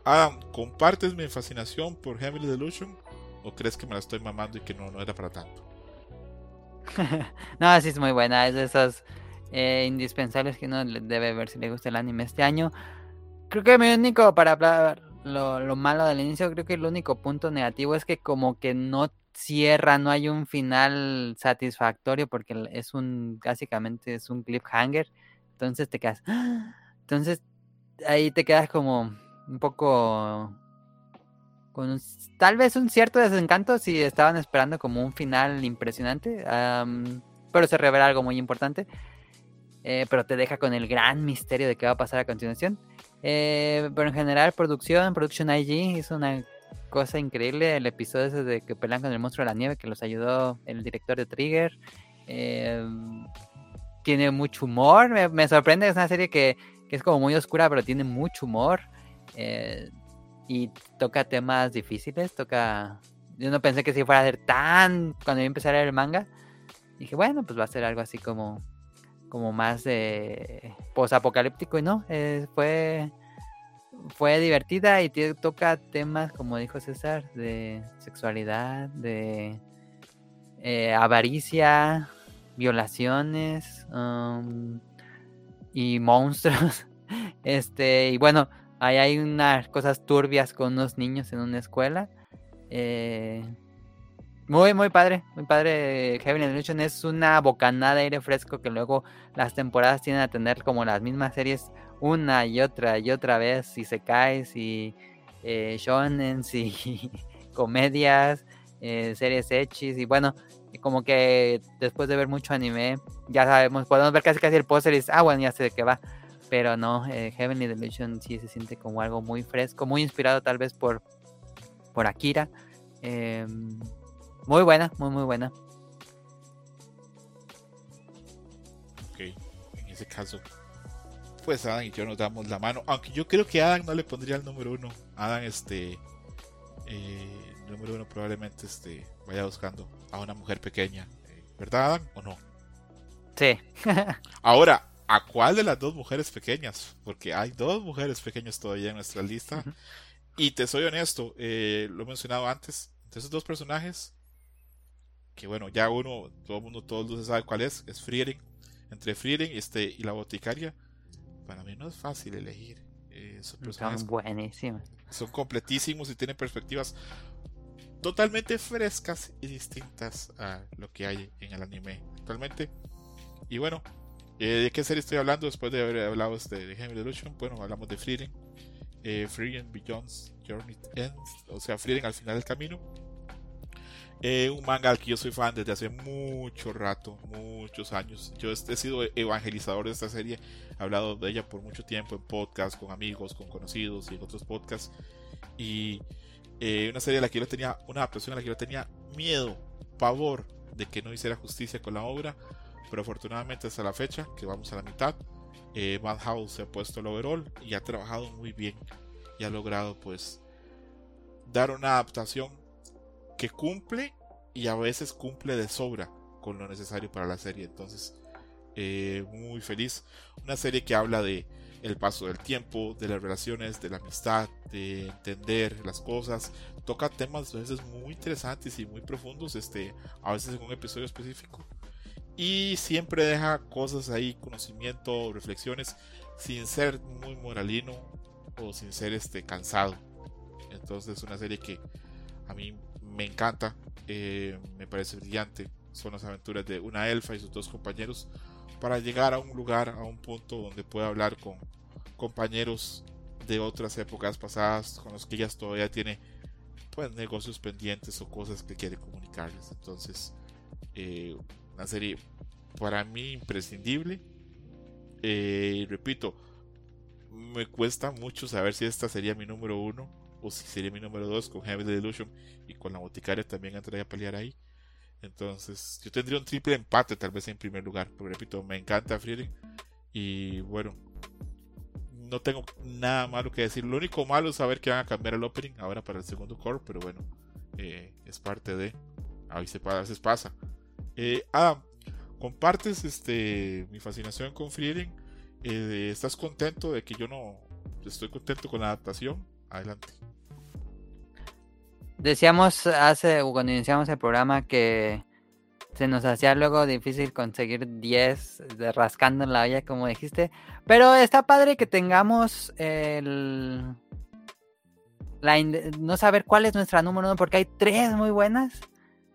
Adam, ¿compartes mi fascinación por Heavenly Delusion o crees que me la estoy mamando y que no, no era para tanto? no, sí es muy buena, es de esas eh, indispensables que uno debe ver si le gusta el anime este año. Creo que mi único, para hablar lo, lo malo del inicio, creo que el único punto negativo es que como que no cierra, no hay un final satisfactorio porque es un, básicamente es un cliffhanger, entonces te quedas, entonces ahí te quedas como un poco con tal vez un cierto desencanto si estaban esperando como un final impresionante, pero se revela algo muy importante, eh, pero te deja con el gran misterio de qué va a pasar a continuación. Eh, pero en general, producción, Production IG hizo una cosa increíble el episodio ese de que pelean con el monstruo de la nieve que los ayudó el director de Trigger. Em, tiene mucho humor, me, sorprende, es una serie que, es como muy oscura, pero tiene mucho humor. Eh, y toca temas difíciles, toca... Yo no pensé que si fuera a ser tan... Cuando yo empecé a leer el manga, dije, bueno, pues va a ser algo así como, como más de post-apocalíptico y no, eh, fue fue divertida y toca temas, como dijo César, de sexualidad, de eh, avaricia, violaciones um, y monstruos. Este, y bueno, ahí hay unas cosas turbias con unos niños en una escuela. Eh, muy, muy padre, muy padre. Heaven Evolution es una bocanada de aire fresco que luego las temporadas tienen a tener como las mismas series una y otra y otra vez, si se cae, si eh, shonen, si comedias, eh, series hechis y bueno, como que después de ver mucho anime, ya sabemos, podemos ver casi casi el póster y dices, ah, bueno, ya sé de qué va. Pero no, eh, Heavenly Delusion sí se siente como algo muy fresco, muy inspirado tal vez por, por Akira. Em, muy buena, muy, muy buena. Ok, en ese caso, pues Adam y yo nos damos la mano. Aunque yo creo que Adam no le pondría el número uno. Adam, este. Eh, número uno probablemente este, vaya buscando a una mujer pequeña. Eh, ¿Verdad, Adam? ¿O no? Sí. Ahora, ¿a cuál de las dos mujeres pequeñas? Porque hay dos mujeres pequeñas todavía en nuestra lista. Y te soy honesto, eh, lo he mencionado antes. De esos dos personajes, que bueno, ya uno, todo el mundo, todo el mundo sabe cuál es, es Frieren. Entre Frieren este, y la boticaria para mí no es fácil elegir. Eh, son buenísimos. Son completísimos y tienen perspectivas totalmente frescas y distintas a lo que hay en el anime actualmente. Y bueno, eh, ¿de qué serie estoy hablando después de haber hablado este, de Heavy Delusion? Bueno, hablamos de Freedom. Eh, Freedom Beyond's Journey Ends, o sea, Freedom al final del camino. Eh, un manga al que yo soy fan desde hace mucho rato, muchos años. Yo he sido evangelizador de esta serie, he hablado de ella por mucho tiempo en podcast, con amigos, con conocidos y en otros podcasts. Y eh, una serie a la que yo tenía, una adaptación a que yo tenía miedo, pavor de que no hiciera justicia con la obra. Pero afortunadamente hasta la fecha, que vamos a la mitad, eh, Madhouse se ha puesto el overall y ha trabajado muy bien y ha logrado pues dar una adaptación que cumple y a veces cumple de sobra con lo necesario para la serie. Entonces, eh, muy feliz. Una serie que habla de el paso del tiempo, de las relaciones, de la amistad, de entender las cosas. Toca temas a veces muy interesantes y muy profundos, este, a veces en un episodio específico. Y siempre deja cosas ahí, conocimiento, reflexiones, sin ser muy moralino. o sin ser este cansado. Entonces es una serie que a mí me encanta, eh, me parece brillante. Son las aventuras de una elfa y sus dos compañeros para llegar a un lugar, a un punto donde pueda hablar con compañeros de otras épocas pasadas con los que ellas todavía tiene pues negocios pendientes o cosas que quiere comunicarles. Entonces, eh, una serie para mí imprescindible. Eh, repito, me cuesta mucho saber si esta sería mi número uno o si sería mi número dos con Heavy Delusion y con la boticaria también entraría a pelear ahí. Entonces, yo tendría un triple empate tal vez en primer lugar. Pero repito, me encanta Frieden. Y bueno, no tengo nada malo que decir. Lo único malo es saber que van a cambiar el opening ahora para el segundo core. Pero bueno, eh, es parte de. A veces, pasa. Eh, Adam, compartes este, mi fascinación con Frieden. Eh, ¿Estás contento de que yo no estoy contento con la adaptación? Adelante. Decíamos hace, cuando iniciamos el programa, que se nos hacía luego difícil conseguir 10 de rascando en la olla, como dijiste. Pero está padre que tengamos el. La no saber cuál es nuestra número uno, porque hay tres muy buenas.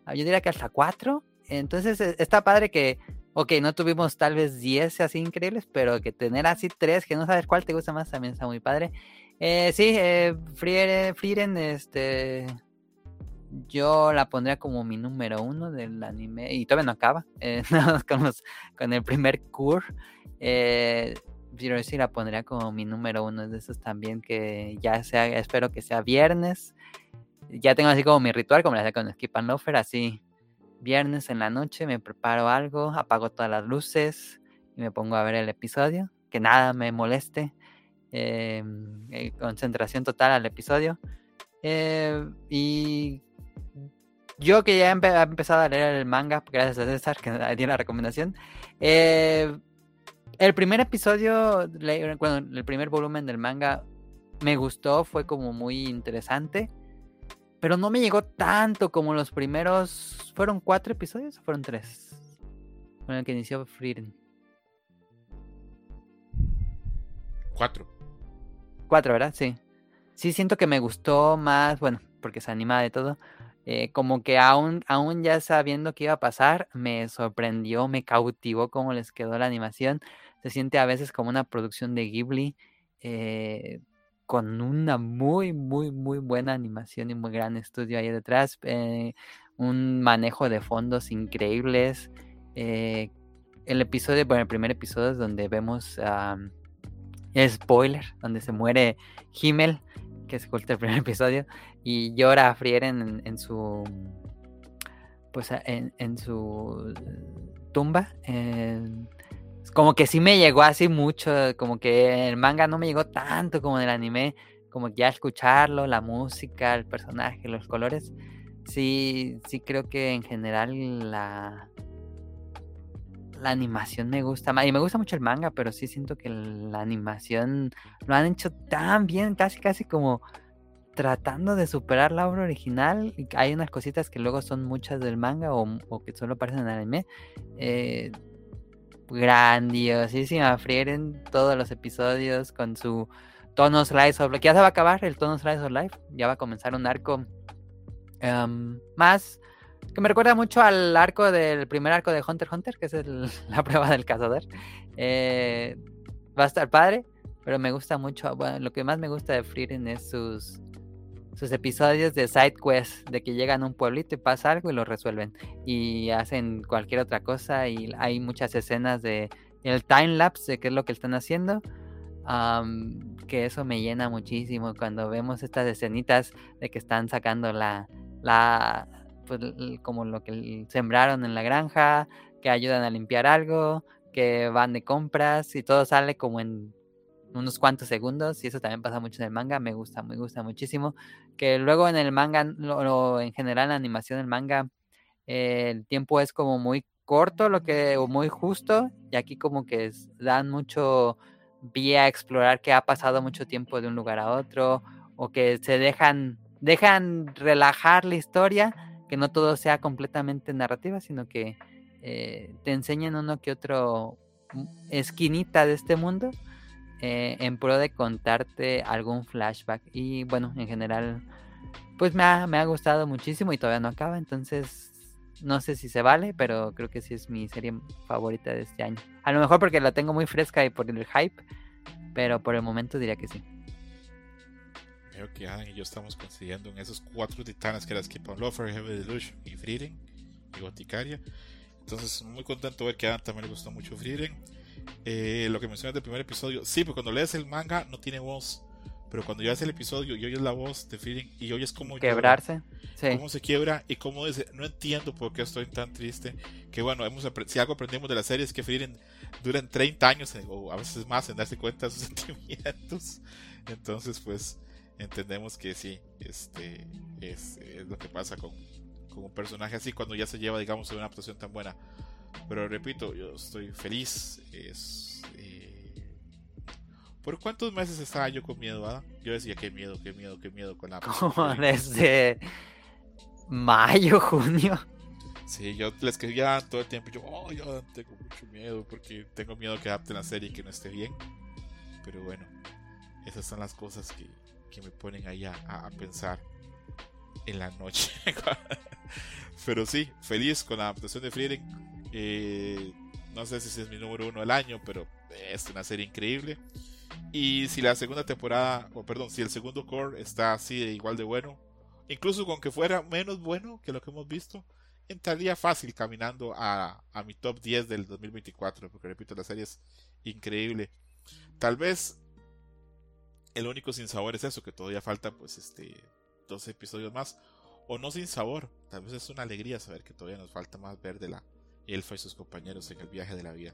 Ah, yo diría que hasta cuatro. Entonces e, está padre que, ok, no tuvimos tal vez 10 así increíbles, pero que tener así tres, que no sabes cuál te gusta más, también está muy padre. Eh, sí, eh, Frieren, este, yo la pondría como mi número uno del anime. Y todavía no acaba. Eh, con, el primer cur. Eh, pero sí la pondría como mi número uno de esos también. Que ya sea, espero que sea viernes. Ya tengo así como mi ritual, como la hacía con Skip and Lofer. Así, viernes en la noche me preparo algo, apago todas las luces y me pongo a ver el episodio. Que nada me moleste. Em, eh, concentración total al episodio. Eh, y yo que ya he empezado a leer el manga, gracias a César, que tiene la recomendación. Eh, el primer episodio, bueno, el primer volumen del manga me gustó, fue como muy interesante. Pero no me llegó tanto como los primeros. ¿Fueron cuatro episodios o fueron tres? Con el que inició Frieden. Cuatro. Cuatro, ¿verdad? Sí. Sí, siento que me gustó más, bueno, porque se anima de todo. Eh, como que aún, aún ya sabiendo qué iba a pasar, me sorprendió, me cautivó cómo les quedó la animación. Se siente a veces como una producción de Ghibli, eh, con una muy, muy, muy buena animación y muy gran estudio ahí detrás. Eh, un manejo de fondos increíbles. el episodio, bueno, el primer episodio es donde vemos, spoiler, donde se muere Himmel que es el primer episodio, y llora a Frieren en, su pues en, su tumba. como que sí me llegó así mucho, como que el manga no me llegó tanto como en el anime, como que ya escucharlo, la música, el personaje, los colores, sí, sí creo que en general la, la animación me gusta. Y me gusta mucho el manga, pero sí siento que la animación lo han hecho tan bien, casi casi como tratando de superar la obra original. Hay unas cositas que luego son muchas del manga o, que solo aparecen en el anime. Eh, grandiosísima. Frieren todos los episodios con su tono slice of life. Ya se va a acabar el tono slice of life. Ya va a comenzar un arco em, más que me recuerda mucho al arco del primer arco de Hunter Hunter, que es la prueba del cazador. Eh, va a estar padre, pero me gusta mucho. Bueno, lo que más me gusta de Frieren es sus, sus episodios de side quest, de que llegan a un pueblito y pasa algo y lo resuelven. Y hacen cualquier otra cosa. Y hay muchas escenas de el time lapse de qué es lo que están haciendo. que eso me llena muchísimo cuando vemos estas escenitas de que están sacando la, la pues, como lo que sembraron en la granja, que ayudan a limpiar algo, que van de compras y todo sale como en unos cuantos segundos y eso también pasa mucho en el manga, me gusta, me gusta muchísimo, que luego en el manga, en general la animación del manga, eh, el tiempo es como muy corto, lo que, o muy justo, y aquí como que dan mucho vía a explorar que ha pasado mucho tiempo de un lugar a otro, o que se dejan, dejan relajar la historia, que no todo sea completamente narrativa, sino que eh, te enseñen uno que otro mm, esquinita de este mundo eh, en pro de contarte algún flashback. Y bueno, en general, pues me ha, me ha gustado muchísimo y todavía no acaba, entonces no sé si se vale, pero creo que sí es mi serie favorita de este año. A lo mejor porque la tengo muy fresca y por el hype, pero por el momento diría que sí. Veo que Adam y yo estamos consiguiendo en esos cuatro titanes que eran Skip on Lover, Heavy Delusion y Frieren y Boticaria. Entonces, muy contento de ver que a Adam también le gustó mucho Frieren. Eh, lo que mencionas del primer episodio, sí, porque cuando lees el manga no tiene voz, pero cuando ya haces el episodio y oyes la voz de Frieren y oyes cómo quebrarse, cómo se quiebra y cómo dice, no entiendo por qué estoy tan triste. Que bueno, hemos si algo aprendimos de la serie es que Frieren duran 30 años o a veces más en darse cuenta de sus sentimientos. Entonces, pues entendemos que sí, este es, es lo que pasa con, con un personaje así cuando ya se lleva, digamos, una adaptación tan buena. Pero repito, yo estoy feliz. Es, eh... ¿Por cuántos meses estaba yo con miedo? Ah? Yo decía, qué miedo, qué miedo, qué miedo con la... Como desde mayo, junio. Sí, yo les escribía todo el tiempo. Yo, oh, yo tengo mucho miedo porque tengo miedo que adapten la serie y que no esté bien. Pero bueno, esas son las cosas que, que me ponen ahí a, a pensar en la noche. Pero sí, feliz con la adaptación de Frieden eh, no sé si es mi número uno del año, pero es una serie increíble. Y si la segunda temporada, o perdón, si el segundo core está así de igual de bueno, incluso con que fuera menos bueno que lo que hemos visto, entraría fácil caminando a, a mi top 10 del 2024, porque repito, la serie es increíble. Tal vez el único sin sabor es eso, que todavía falta pues este 12 episodios más, o no sin sabor, tal vez es una alegría saber que todavía nos falta más ver de la, Elfa y sus compañeros en el viaje de la vida.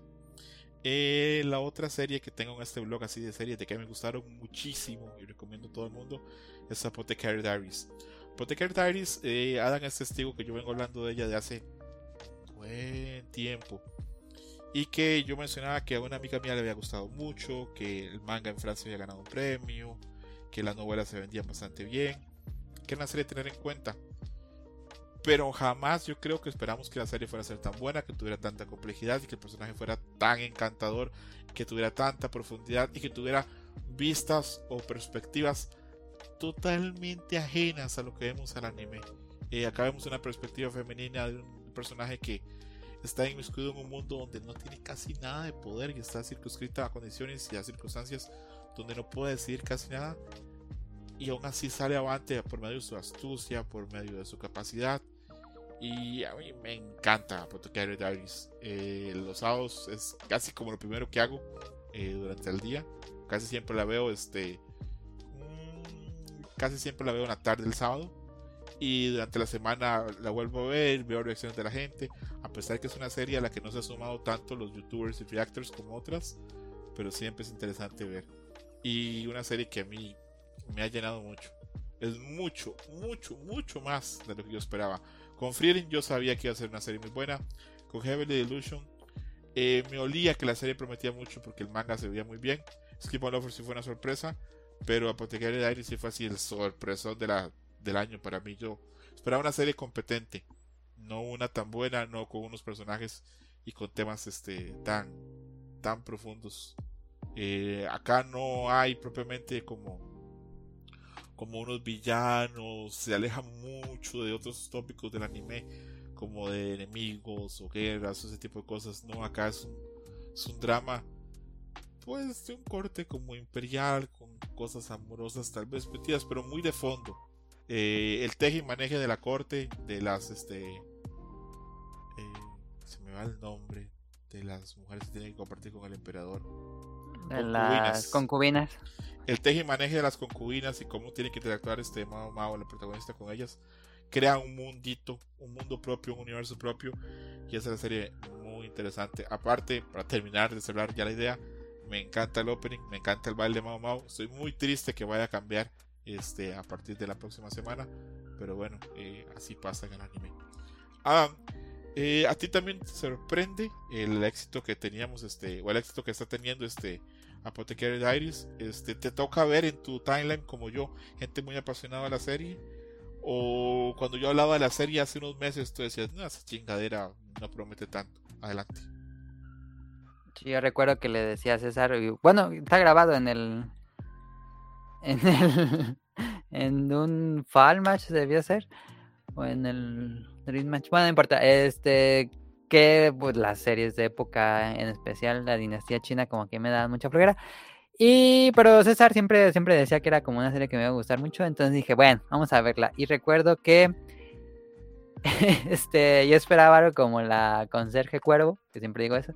Eh, la otra serie que tengo en este blog así de series de que me gustaron muchísimo y recomiendo a todo el mundo es Apothecary Diaries. Apothecary Diaries, eh, Adam es testigo que yo vengo hablando de ella de hace buen tiempo. Y que yo mencionaba que a una amiga mía le había gustado mucho, que el manga en Francia había ganado un premio, que las novelas se vendían bastante bien, que era una serie a tener en cuenta pero jamás yo creo que esperamos que la serie fuera a ser tan buena, que tuviera tanta complejidad y que el personaje fuera tan encantador, que tuviera tanta profundidad y que tuviera vistas o perspectivas totalmente ajenas a lo que vemos al anime. Eh, acá vemos una perspectiva femenina de un personaje que está inmiscuido en un mundo donde no tiene casi nada de poder y está circunscrita a condiciones y a circunstancias donde no puede decidir casi nada y aún así sale avante por medio de su astucia, por medio de su capacidad. Y a mí me encanta Apothecary Diaries. Eh, los sábados es casi como lo primero que hago eh, durante el día. Casi siempre la veo, este. Mm, casi siempre la veo en la tarde del sábado. Y durante la semana la vuelvo a ver, veo reacciones de la gente. A pesar que es una serie a la que no se ha sumado tanto los youtubers y reactors como otras. Pero siempre es interesante ver. Y una serie que a mí me ha llenado mucho. Es mucho, mucho, mucho más de lo que yo esperaba. Con Frieren yo sabía que iba a ser una serie muy buena. Con Heavenly Delusion eh, me olía que la serie prometía mucho porque el manga se veía muy bien. Skip on Lover sí fue una sorpresa. Pero Apothecary Diaries sí fue así el sorpresón de la, del año para mí. Yo esperaba una serie competente. No una tan buena, no con unos personajes y con temas este, tan, tan profundos. Eh, acá no hay propiamente como como unos villanos, se aleja mucho de otros tópicos del anime, como de enemigos o guerras, ese tipo de cosas. No, acá es un, es un drama, pues de un corte como imperial, con cosas amorosas tal vez metidas, pero muy de fondo. Eh, el teje y maneje de la corte, de las, este, eh, se me va el nombre, de las mujeres que tienen que compartir con el emperador. De las concubinas el teje y maneje de las concubinas y cómo tiene que interactuar este Mao Mao, el protagonista, con ellas, crea un mundito, un mundo propio, un universo propio. Y esa es la serie muy interesante. Aparte, para terminar de cerrar ya la idea, me encanta el opening, me encanta el baile de Mao Mao. Estoy muy triste que vaya a cambiar este, a partir de la próxima semana. Pero bueno, eh, así pasa en el anime. Ah, eh, a ti también te sorprende el éxito que teníamos, este, o el éxito que está teniendo este Apothecary Diaries, este, te toca ver en tu timeline como yo, gente muy apasionada de la serie. O cuando yo hablaba de la serie hace unos meses, tú decías, no, esa chingadera no promete tanto. Adelante. yo recuerdo que le decía a César, bueno, está grabado en el en el en un Fall Match debió ser o en el Dream Match, bueno, no importa, este que pues las series de época, en especial la dinastía china como que me dan mucha flojera. Y pero César siempre siempre decía que era como una serie que me iba a gustar mucho, entonces dije, bueno, vamos a verla. Y recuerdo que este, yo esperaba algo como la conserje cuervo, que siempre digo eso.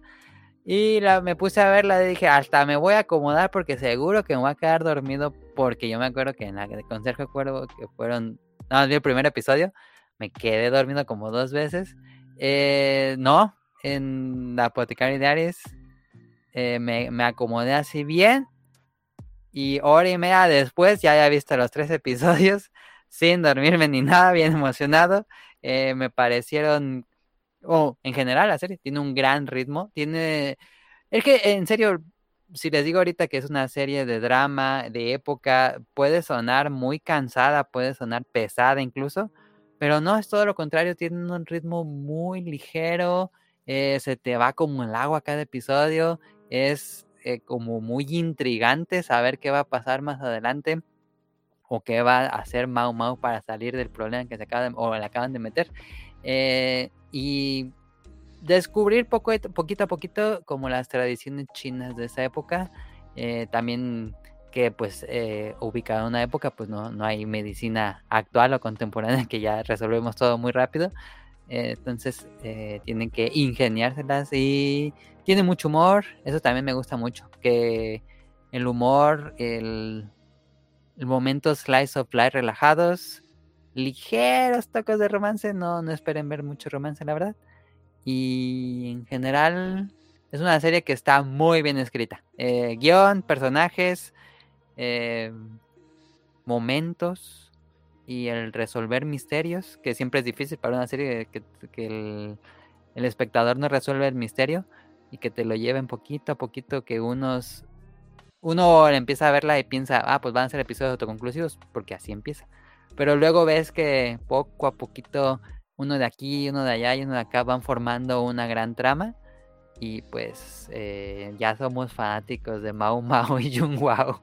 Y la, me puse a verla y dije, hasta me voy a acomodar porque seguro que me voy a quedar dormido. Porque yo me acuerdo que en la de Conserje Cuervo, que fueron, no, el primer episodio, me quedé dormido como dos veces. Eh, no, en la Apotecaria Diaries eh, me, me, acomodé así bien. Y hora y media después ya había visto los tres episodios sin dormirme ni nada, bien emocionado. Eh, me parecieron, o en general la serie tiene un gran ritmo, tiene, es que en serio, si les digo ahorita que es una serie de drama, de época, puede sonar muy cansada, puede sonar pesada incluso, pero no, es todo lo contrario, tiene un ritmo muy ligero, eh, se te va como el agua cada episodio, es eh, como muy intrigante saber qué va a pasar más adelante o qué va a hacer Mao Mao para salir del problema que se acaba o le acaban de meter. Eh, y descubrir poco, poquito a poquito como las tradiciones chinas de esa época. Eh, también que pues eh, ubicado en una época pues no, no hay medicina actual o contemporánea que ya resolvemos todo muy rápido. entonces tienen que ingeniárselas y tiene mucho humor. Eso también me gusta mucho. Que el humor, el momentos slice of life relajados, ligeros toques de romance, no, no esperen ver mucho romance, la verdad. Y en general es una serie que está muy bien escrita. Eh, guion, personajes, eh, momentos y el resolver misterios, que siempre es difícil para una serie que, el, el espectador no resuelve el misterio y que te lo lleven poquito a poquito, que unos uno empieza a verla y piensa, ah, pues van a ser episodios autoconclusivos, porque así empieza. Pero luego ves que poco a poquito uno de aquí, uno de allá y uno de acá van formando una gran trama. Y pues eh, ya somos fanáticos de Mao Mao y Jung Wao.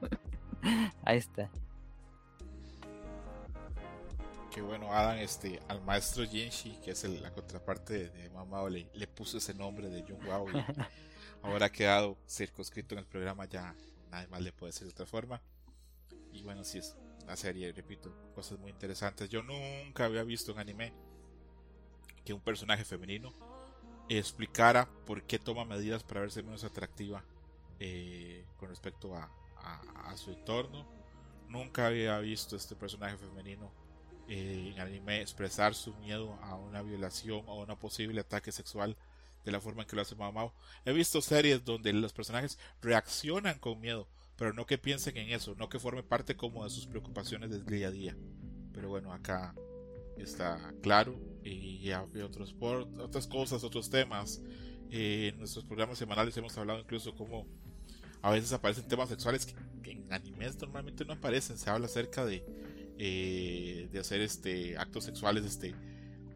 Ahí está. Qué bueno, Adam, este, al maestro Jinshi, que es la contraparte de, Mao Mao, le, le, puso ese nombre de Jung Wao. Y ahora ha quedado circunscrito en el programa ya nada más le puede ser de otra forma. Y bueno, si es serie, repito, cosas muy interesantes. Yo nunca había visto un anime que un personaje femenino explicara por qué toma medidas para verse menos atractiva eh, con respecto a, su entorno. Nunca había visto este personaje femenino eh, en anime expresar su miedo a una violación o a un posible ataque sexual de la forma en que lo hace Mao He visto series donde los personajes reaccionan con miedo, pero no que piensen en eso, no que forme parte como de sus preocupaciones del día a día. Pero bueno, acá está claro y hay otros por, otras cosas, otros temas. Eh, en nuestros programas semanales hemos hablado incluso como a veces aparecen temas sexuales que, en animes normalmente no aparecen. Se habla acerca de, eh, de hacer este actos sexuales este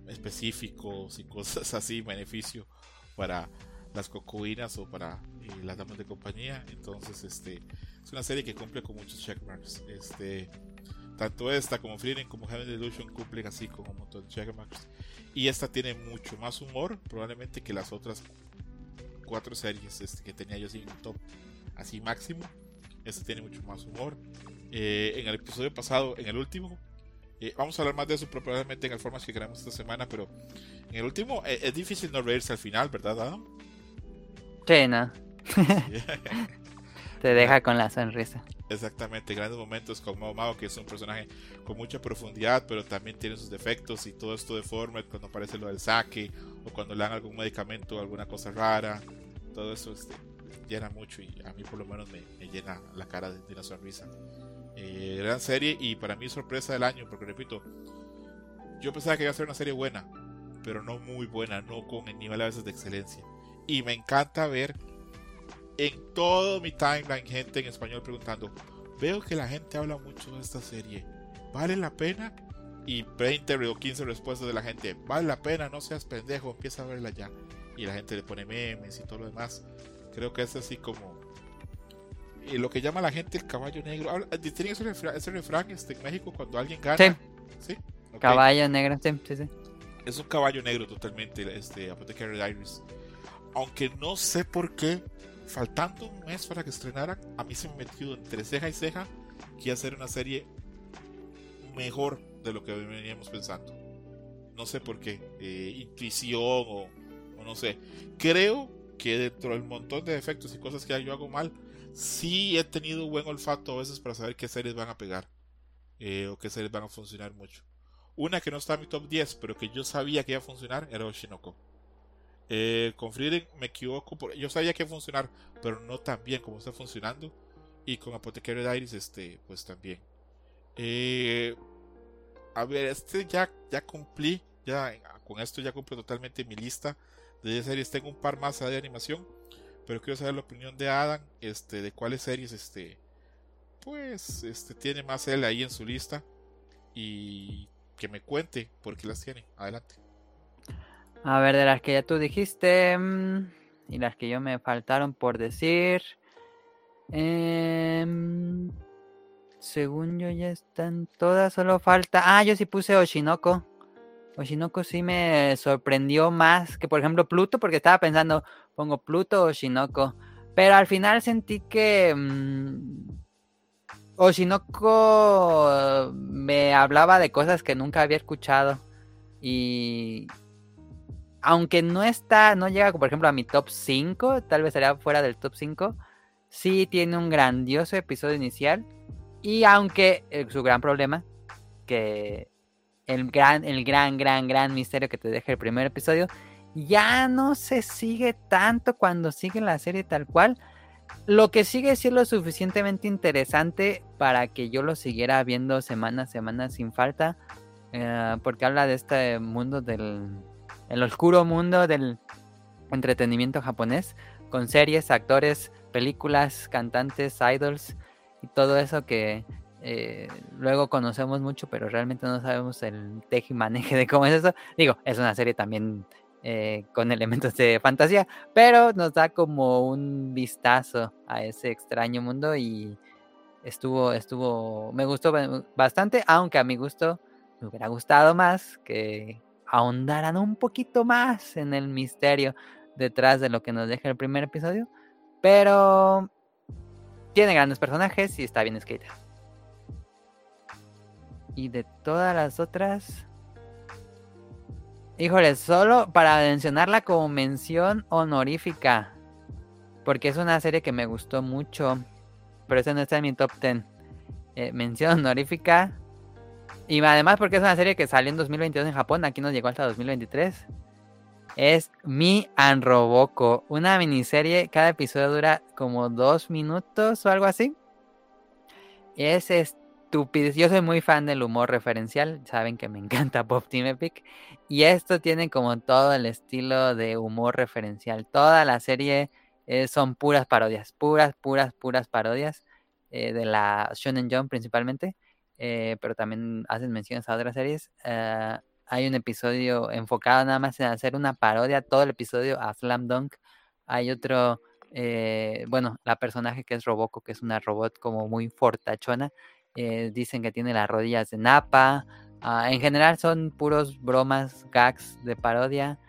específicos y cosas así, beneficio para las cocuinas o para eh, las damas de compañía. Entonces, este es una serie que cumple con muchos checkmarks. Este, tanto esta como Freedom como Heaven Delusion cumplen así con un montón de checkmarks. Y esta tiene mucho más humor, probablemente que las otras cuatro series este, que tenía yo así en top así máximo. Esta tiene mucho más humor. Eh, en el episodio pasado, en el último, eh, vamos a hablar más de eso probablemente en el formas que queremos esta semana, pero en el último eh, es difícil no reírse al final, ¿verdad, Adam? Sí, no. Te deja con la sonrisa. Exactamente, grandes momentos con Mao que es un personaje con mucha profundidad, pero también tiene sus defectos y todo esto de cuando aparece lo del saque o cuando le dan algún medicamento alguna cosa rara, todo eso este, llena mucho y a mí por lo menos me, llena la cara de una sonrisa. Eh, gran serie y para mí sorpresa del año, porque repito, yo pensaba que iba a ser una serie buena, pero no muy buena, no con el nivel a veces de excelencia. Y me encanta ver en todo mi timeline gente en español preguntando, veo que la gente habla mucho de esta serie, ¿vale la pena? Y 20 o 15 respuestas de la gente, vale la pena, no seas pendejo, empieza a verla ya. Y la gente le pone memes y todo lo demás. Creo que es así como y lo que llama la gente el caballo negro. ¿Tiene ese refrán, ese refrán este, en México cuando alguien gana? Sí. ¿Sí? Caballo negro, sí, sí, sí. Es un caballo negro totalmente, este Apothecary Diaries. Aunque no sé por qué, faltando un mes para que estrenaran, a mí se me metió entre ceja y ceja que hacer una serie mejor de lo que veníamos pensando. No sé por qué, eh, intuición o, o, no sé. Creo que dentro del montón de defectos y cosas que yo hago mal, sí he tenido buen olfato a veces para saber qué series van a pegar eh, o qué series van a funcionar mucho. Una que no está en mi top 10, pero que yo sabía que iba a funcionar, era Oshinoko. Eh, con Frieden me equivoco, yo sabía que funcionar, pero no tan bien como está funcionando. Y con Apothecary Diaries, este, pues también. Eh, a ver, este ya, ya cumplí, ya con esto ya cumple totalmente mi lista de series. Tengo un par más de animación pero quiero saber la opinión de Adam, este, de cuáles series, este, pues, este, tiene más él ahí en su lista y que me cuente por qué las tiene. Adelante. A ver, de las que ya tú dijiste mm, y las que yo me faltaron por decir. Em, según yo ya están todas, solo falta. Ah, yo sí puse Oshinoko. Oshinoko sí me sorprendió más que, por ejemplo, Pluto, porque estaba pensando, pongo Pluto o Oshinoko. Pero al final sentí que mmm, Oshinoko me hablaba de cosas que nunca había escuchado. Y aunque no está, no llega, por ejemplo, a mi top 5, tal vez sería fuera del top 5, sí tiene un grandioso episodio inicial. Y aunque eh, su gran problema, que el gran, el gran, gran, gran misterio que te deja el primer episodio, ya no se sigue tanto cuando sigue la serie tal cual. Lo que sigue siendo suficientemente interesante para que yo lo siguiera viendo semana a semana sin falta. Eh, porque habla de este mundo del. El oscuro mundo del entretenimiento japonés. Con series, actores, películas, cantantes, idols y todo eso que eh, luego conocemos mucho, pero realmente no sabemos el tejimaneje de cómo es eso. Digo, es una serie también eh, con elementos de fantasía, pero nos da como un vistazo a ese extraño mundo y estuvo, estuvo, me gustó bastante, aunque a mi gusto me hubiera gustado más que ahondaran un poquito más en el misterio detrás de lo que nos deja el primer episodio, pero tiene grandes personajes y está bien escrita. Y de todas las otras, Híjole, solo para mencionarla como mención honorífica. Porque es una serie que me gustó mucho. Pero esa no está en mi top 10. Eh, mención honorífica. Y además porque es una serie que salió en 2022 en Japón. Aquí nos llegó hasta 2023. Es Mi and Roboko. Una miniserie. Cada episodio dura como dos minutos o algo así. Es este yo soy muy fan del humor referencial, saben que me encanta Pop Team Epic. Y esto tiene como todo el estilo de humor referencial. Toda la serie eh, son puras parodias, puras, puras, puras parodias eh, de la Shonen Jump principalmente. Eh, pero también hacen menciones a otras series. hay un episodio enfocado nada más en hacer una parodia, todo el episodio a Slam Dunk. Hay otro, bueno, la personaje que es Roboko, que es una robot como muy fortachona eh, dicen que tiene las rodillas de Napa. Ah, en general son puros bromas, gags de parodia.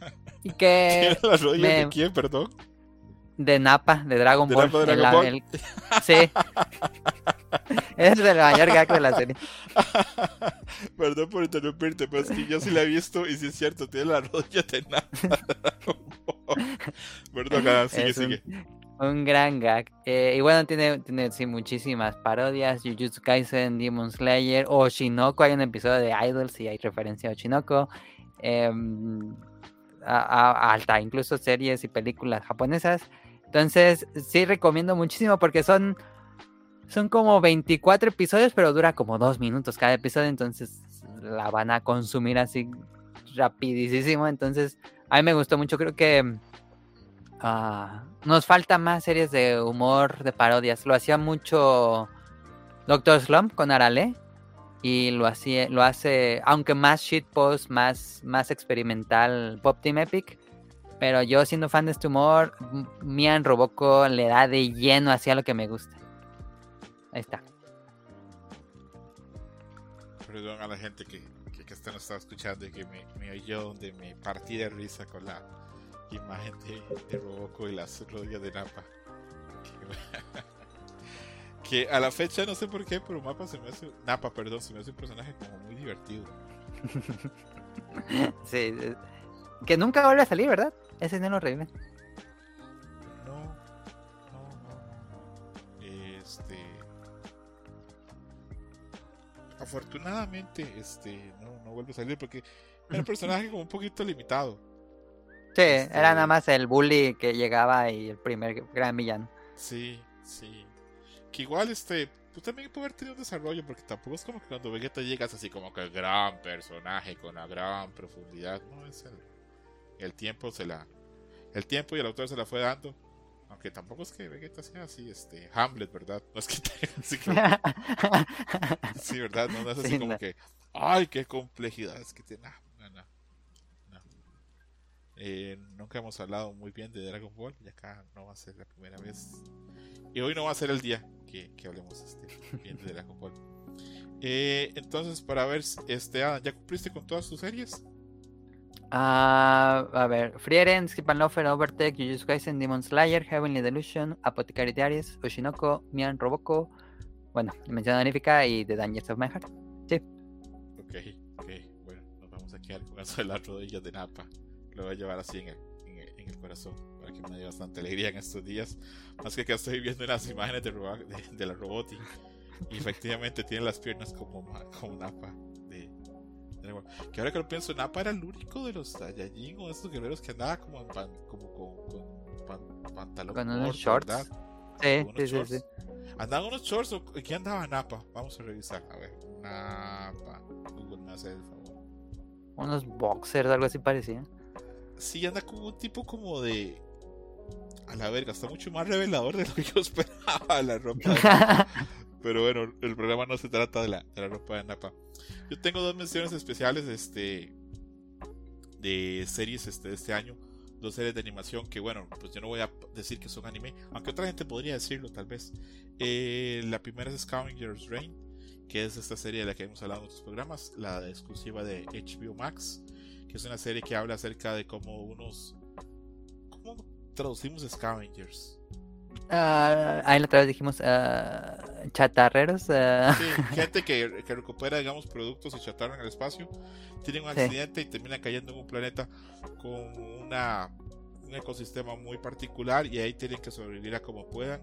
Y que. ¿Tiene las rodillas de quién, perdón? De Napa, de Dragon Ball. De Dragon Ball? Sí. es el mayor gag de la serie. Perdón por interrumpirte, pero es que yo sí la he visto y sí es cierto, tiene las rodillas de Napa. Perdón, sigue, sigue. Un gran gag. Eh, y bueno, tiene, tiene sí, muchísimas parodias. Jujutsu Kaisen, Demon Slayer, Oshinoko. Hay un episodio de Idols y hay referencia a Oshinoko. Em, a, alta, incluso series y películas japonesas. Entonces, sí recomiendo muchísimo porque son, son como 24 episodios, pero dura como dos minutos cada episodio. Entonces, la van a consumir así rapidísimo. Entonces, a mí me gustó mucho. Creo que Ah, nos falta más series de humor, de parodias. Lo hacía mucho Doctor Slump con Arale. Y lo, hacía, lo hace, aunque más shitpost, más, más experimental Pop Team Epic. Pero yo siendo fan de este humor, Mian Roboco le da de lleno hacia lo que me gusta. Ahí está. Perdón a la gente que, que, que esta no estaba escuchando y que me, me oyó donde me partí de risa con la imagen de, de Roboco y las rodillas de Napa. Que, que a la fecha no sé por qué, pero Mapa se me hace, Napa, perdón, se me hace un personaje como muy divertido. Sí, eh, que nunca vuelve a salir, ¿verdad? Ese no lo reviven. No, no, no, no. Este. Afortunadamente, este, no, no vuelve a salir porque era un personaje como un poquito limitado. Sí, Este- era nada más el bully que llegaba y el primer gran villano. Sí, sí. Que igual, este, pues también puede haber tenido un desarrollo porque tampoco es como que cuando Vegeta llegas así como que el gran personaje con una gran profundidad. No, es el, el tiempo se la. El tiempo y el autor se la fue dando. Aunque tampoco es que Vegeta sea así, este, Hamlet, ¿verdad? No es que así como Sí, ¿verdad? No, no es así Sí, como no. que, ay, qué complejidad es que tiene. No, no, no. Eh, nunca hemos hablado muy bien de Dragon Ball y acá no va a ser la primera vez. Y hoy no va a ser el día que, que hablemos este, bien de Dragon Ball. Eh, entonces, para ver, este, Adam, ¿ya cumpliste con todas tus series? Ah, a ver, Frieren, Skip and Loafer, Overtake, Jujutsu Kaisen, Demon Slayer, Heavenly Delusion, Apothecary Diaries, Oshinoko, Mian Roboco, bueno, Dimensión Honorífica y The Dangers of My Heart. Ok, ok, bueno, nos vamos a quedar con eso de las rodillas de Napa. Lo voy a llevar así en el, en el, en el corazón para que me dé bastante alegría en estos días. Más que que estoy viendo unas imágenes de, de, de la Roboti y efectivamente tiene las piernas como, como Napa. Que ahora que lo pienso, Napa era el único de los Saiyajin o de estos guerreros que andaba como, en pan- como con, con pan- pantalón Con unos corto, shorts. ¿verdad? Sí, sí, sí, sí. ¿Andaban unos shorts o qué andaba Napa? Vamos a revisar. A ver, Napa. Google me hace el favor. Unos boxers, algo así parecía. Sí, anda como un tipo como de. A la verga, está mucho más revelador de lo que yo esperaba la ropa. Pero bueno, el programa no se trata de la, de la ropa de Napa. Yo tengo dos menciones especiales este. de series este, de este año. Dos series de animación que, bueno, pues yo no voy a decir que son anime, aunque otra gente podría decirlo tal vez. Eh, la primera es Scavenger's Reign, que es esta serie de la que hemos hablado en otros programas, la exclusiva de HBO Max, que es una serie que habla acerca de cómo unos. ¿Cómo traducimos Scavengers? Ah, ahí la otra vez dijimos ah, chatarreros. ah, Sí, gente que, que recupera, digamos, productos y chatarra en el espacio, tienen un Sí. accidente y terminan cayendo en un planeta con una, un ecosistema muy particular y ahí tienen que sobrevivir a como puedan.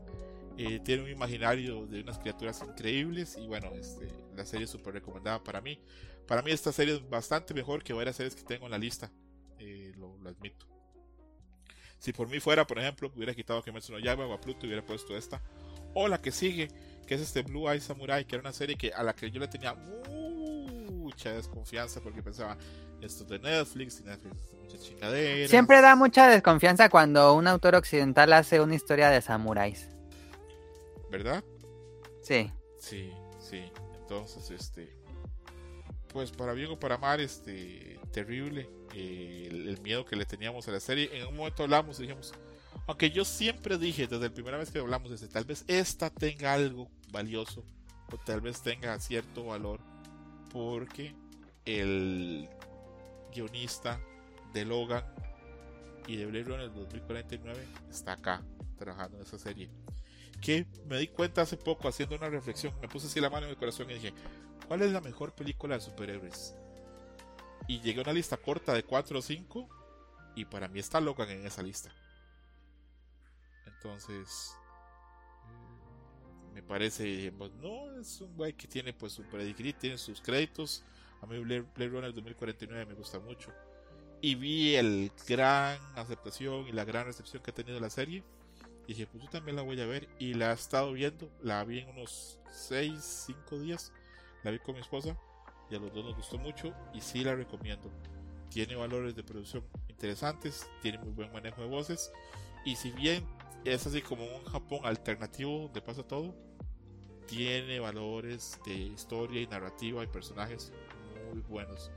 Eh, tienen un imaginario de unas criaturas increíbles y bueno, este, la serie es súper recomendada para mí. Para mí esta serie es bastante mejor que varias series que tengo en la lista, eh, lo, lo admito. Si por mí fuera, por ejemplo, hubiera quitado Kimetsu no Yaiba o a Pluto y hubiera puesto esta. O la que sigue, que es este Blue Eye Samurai, que era una serie que, a la que yo le tenía mucha desconfianza porque pensaba, esto es de Netflix y Netflix es mucha chingadera. Siempre da mucha desconfianza cuando un autor occidental hace una historia de samuráis. ¿Verdad? Sí. Sí, sí. Entonces, este. Pues para bien o para mal, este. Terrible. Eh, el, miedo que le teníamos a la serie. En un momento hablamos y dijimos. Aunque yo siempre dije, desde la primera vez que hablamos, este, tal vez esta tenga algo valioso. O tal vez tenga cierto valor. Porque el guionista de Logan y de Blade Runner 2049 está acá trabajando en esa serie que me di cuenta hace poco haciendo una reflexión, me puse así la mano en el corazón y dije, ¿cuál es la mejor película de superhéroes? Y llegué a una lista corta de 4 o 5 y para mí está Logan en esa lista. Entonces, mm, me parece, pues, no, es un güey que tiene pues su pedigree, tiene sus créditos. A mí Blade Runner 2049 me gusta mucho. Y vi el gran aceptación y la gran recepción que ha tenido la serie. Y dije, pues yo también la voy a ver. Y la he estado viendo. La vi en unos 6, 5 días. La vi con mi esposa. Y a los dos nos gustó mucho. Y sí la recomiendo. Tiene valores de producción interesantes. Tiene muy buen manejo de voces. Y si bien es así como un Japón alternativo donde pasa todo. Tiene valores de historia y narrativa y personajes muy buenos.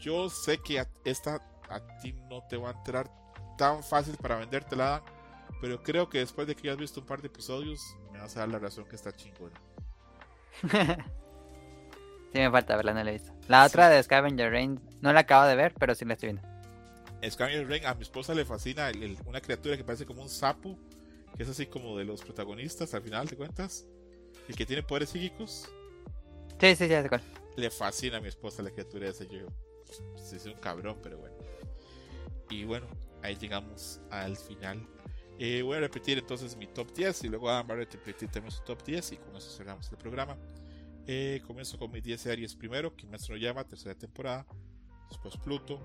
Yo sé que a- esta a ti no te va a entrar tan fácil para vendértela, pero creo que después de que hayas visto un par de episodios, me vas a dar la razón que está chingona. sí, me falta verla, no la he visto. La otra de Scavenger Rain no la acabo de ver, pero sí la estoy viendo. Scavenger Rain, a mi esposa le fascina una criatura que parece como un sapo, que es así como de los protagonistas al final, ¿te cuentas? El que tiene poderes psíquicos. Sí, sí, ya cuál. Le fascina a mi esposa la criatura esa. Yo, pues, es un cabrón, pero bueno. Y bueno, ahí llegamos al final. Eh, voy a repetir entonces mi top 10 y luego Adam va a repetir también su top 10 y con eso cerramos el programa. Eh, comienzo con mis 10 series. Primero, Kimetsu no llama tercera temporada, después Pluto,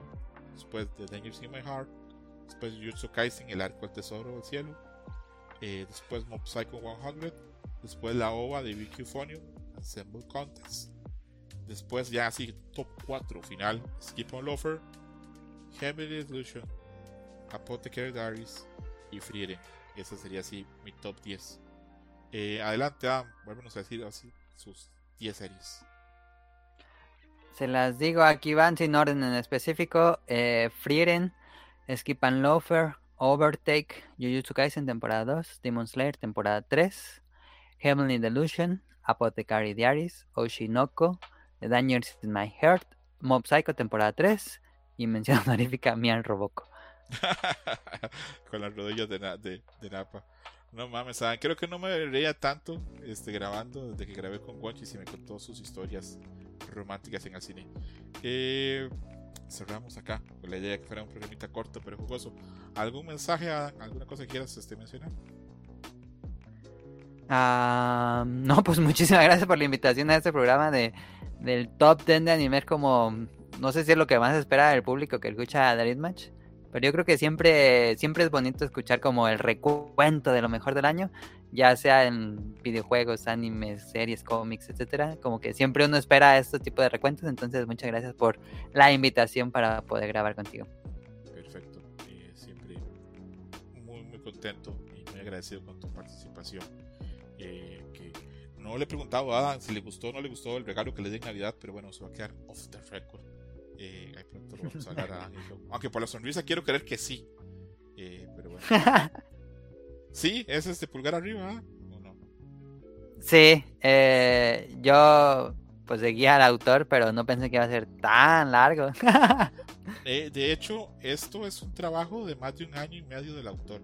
después The Dangers in My Heart, después Jujutsu Kaisen, El Arco del Tesoro del Cielo, eh, después Mob Psycho 100, después la OVA de BQ Phonium, Ensemble Contest, después ya así top 4 final, Skip on Loafer, Heavenly Illusion, Apothecary Diaries y Frieren. Esa sería así mi top 10. Eh, adelante, Adam, a decir así sus 10 series. Se las digo, aquí van sin orden en específico. Eh, Frieren, Skip and Loafer, Overtake, Jujutsu Kaisen temporada 2, Demon Slayer temporada 3, Heavenly Delusion, Apothecary Diaries, Oshinoko, The Dangers in My Heart, Mob Psycho temporada 3 y mención honorífica Mian Roboco. Con las rodillas de, de, Napa. No mames, ¿saben? creo que no me reía tanto este, grabando desde que grabé con Guanchi y me contó sus historias románticas en el cine. Eh, cerramos acá con la idea de que fuera un programita corto pero jugoso. ¿Algún mensaje, alguna cosa que quieras este, mencionar? Ah, no, pues muchísimas gracias por la invitación a este programa de, del top 10 de anime como no sé si es lo que más espera el público que escucha Darit Match. Pero yo creo que siempre, siempre es bonito escuchar como el recuento de lo mejor del año, ya sea en videojuegos, animes, series, cómics, etcétera. Como que siempre uno espera este tipo de recuentos. Entonces, muchas gracias por la invitación para poder grabar contigo. Perfecto. Eh, siempre muy, muy contento y muy agradecido con tu participación. Eh, que no le he preguntado a Adam si le gustó o no le gustó el regalo que le di en Navidad, pero bueno, se va a quedar off the record. Eh, ahí pronto lo vamos a hablar a Aunque por la sonrisa quiero creer que sí. Eh, pero bueno. sí, es este pulgar arriba, ¿ah? ¿o no? Sí, eh, yo pues seguía al autor, pero no pensé que iba a ser tan largo. Eh, de hecho, esto es un trabajo de más de un año y medio del autor.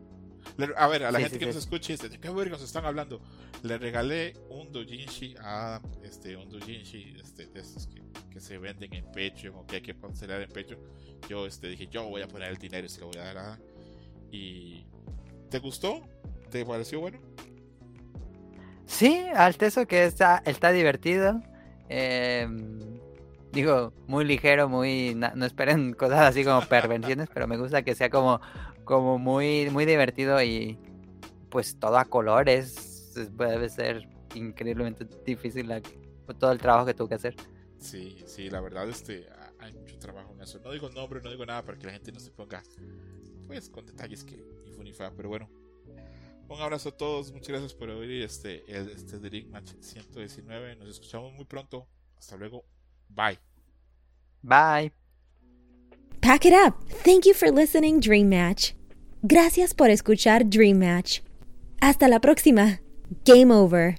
A ver, a la gente que nos escuche, ¿de qué vergas están hablando? Le regalé un dojinshi a este, un dojinshi este, de estos que, que, se venden en pecho o que hay que cancelar en pecho. Yo este, dije, yo voy a poner el dinero y se lo voy a dar a. ¿Y te gustó? ¿Te pareció bueno? Sí, al teso que está, está divertido. Em, digo, muy ligero, muy. No, esperen cosas así como pervenciones, pero me gusta que sea como como muy, muy divertido y pues todo a colores. Debe ser increíblemente difícil todo el trabajo que tuvo que hacer. Sí, sí, la verdad este, hay mucho trabajo en eso. No digo nombre, no digo nada para que la gente no se ponga pues con detalles que ni fa, pero bueno. Un abrazo a todos, muchas gracias por oír este, el, este Match 119. Nos escuchamos muy pronto. Hasta luego. Bye. Bye. Pack it up. Thank you for listening, Dream Match. Gracias por escuchar Dream Match. Hasta la próxima. Game over.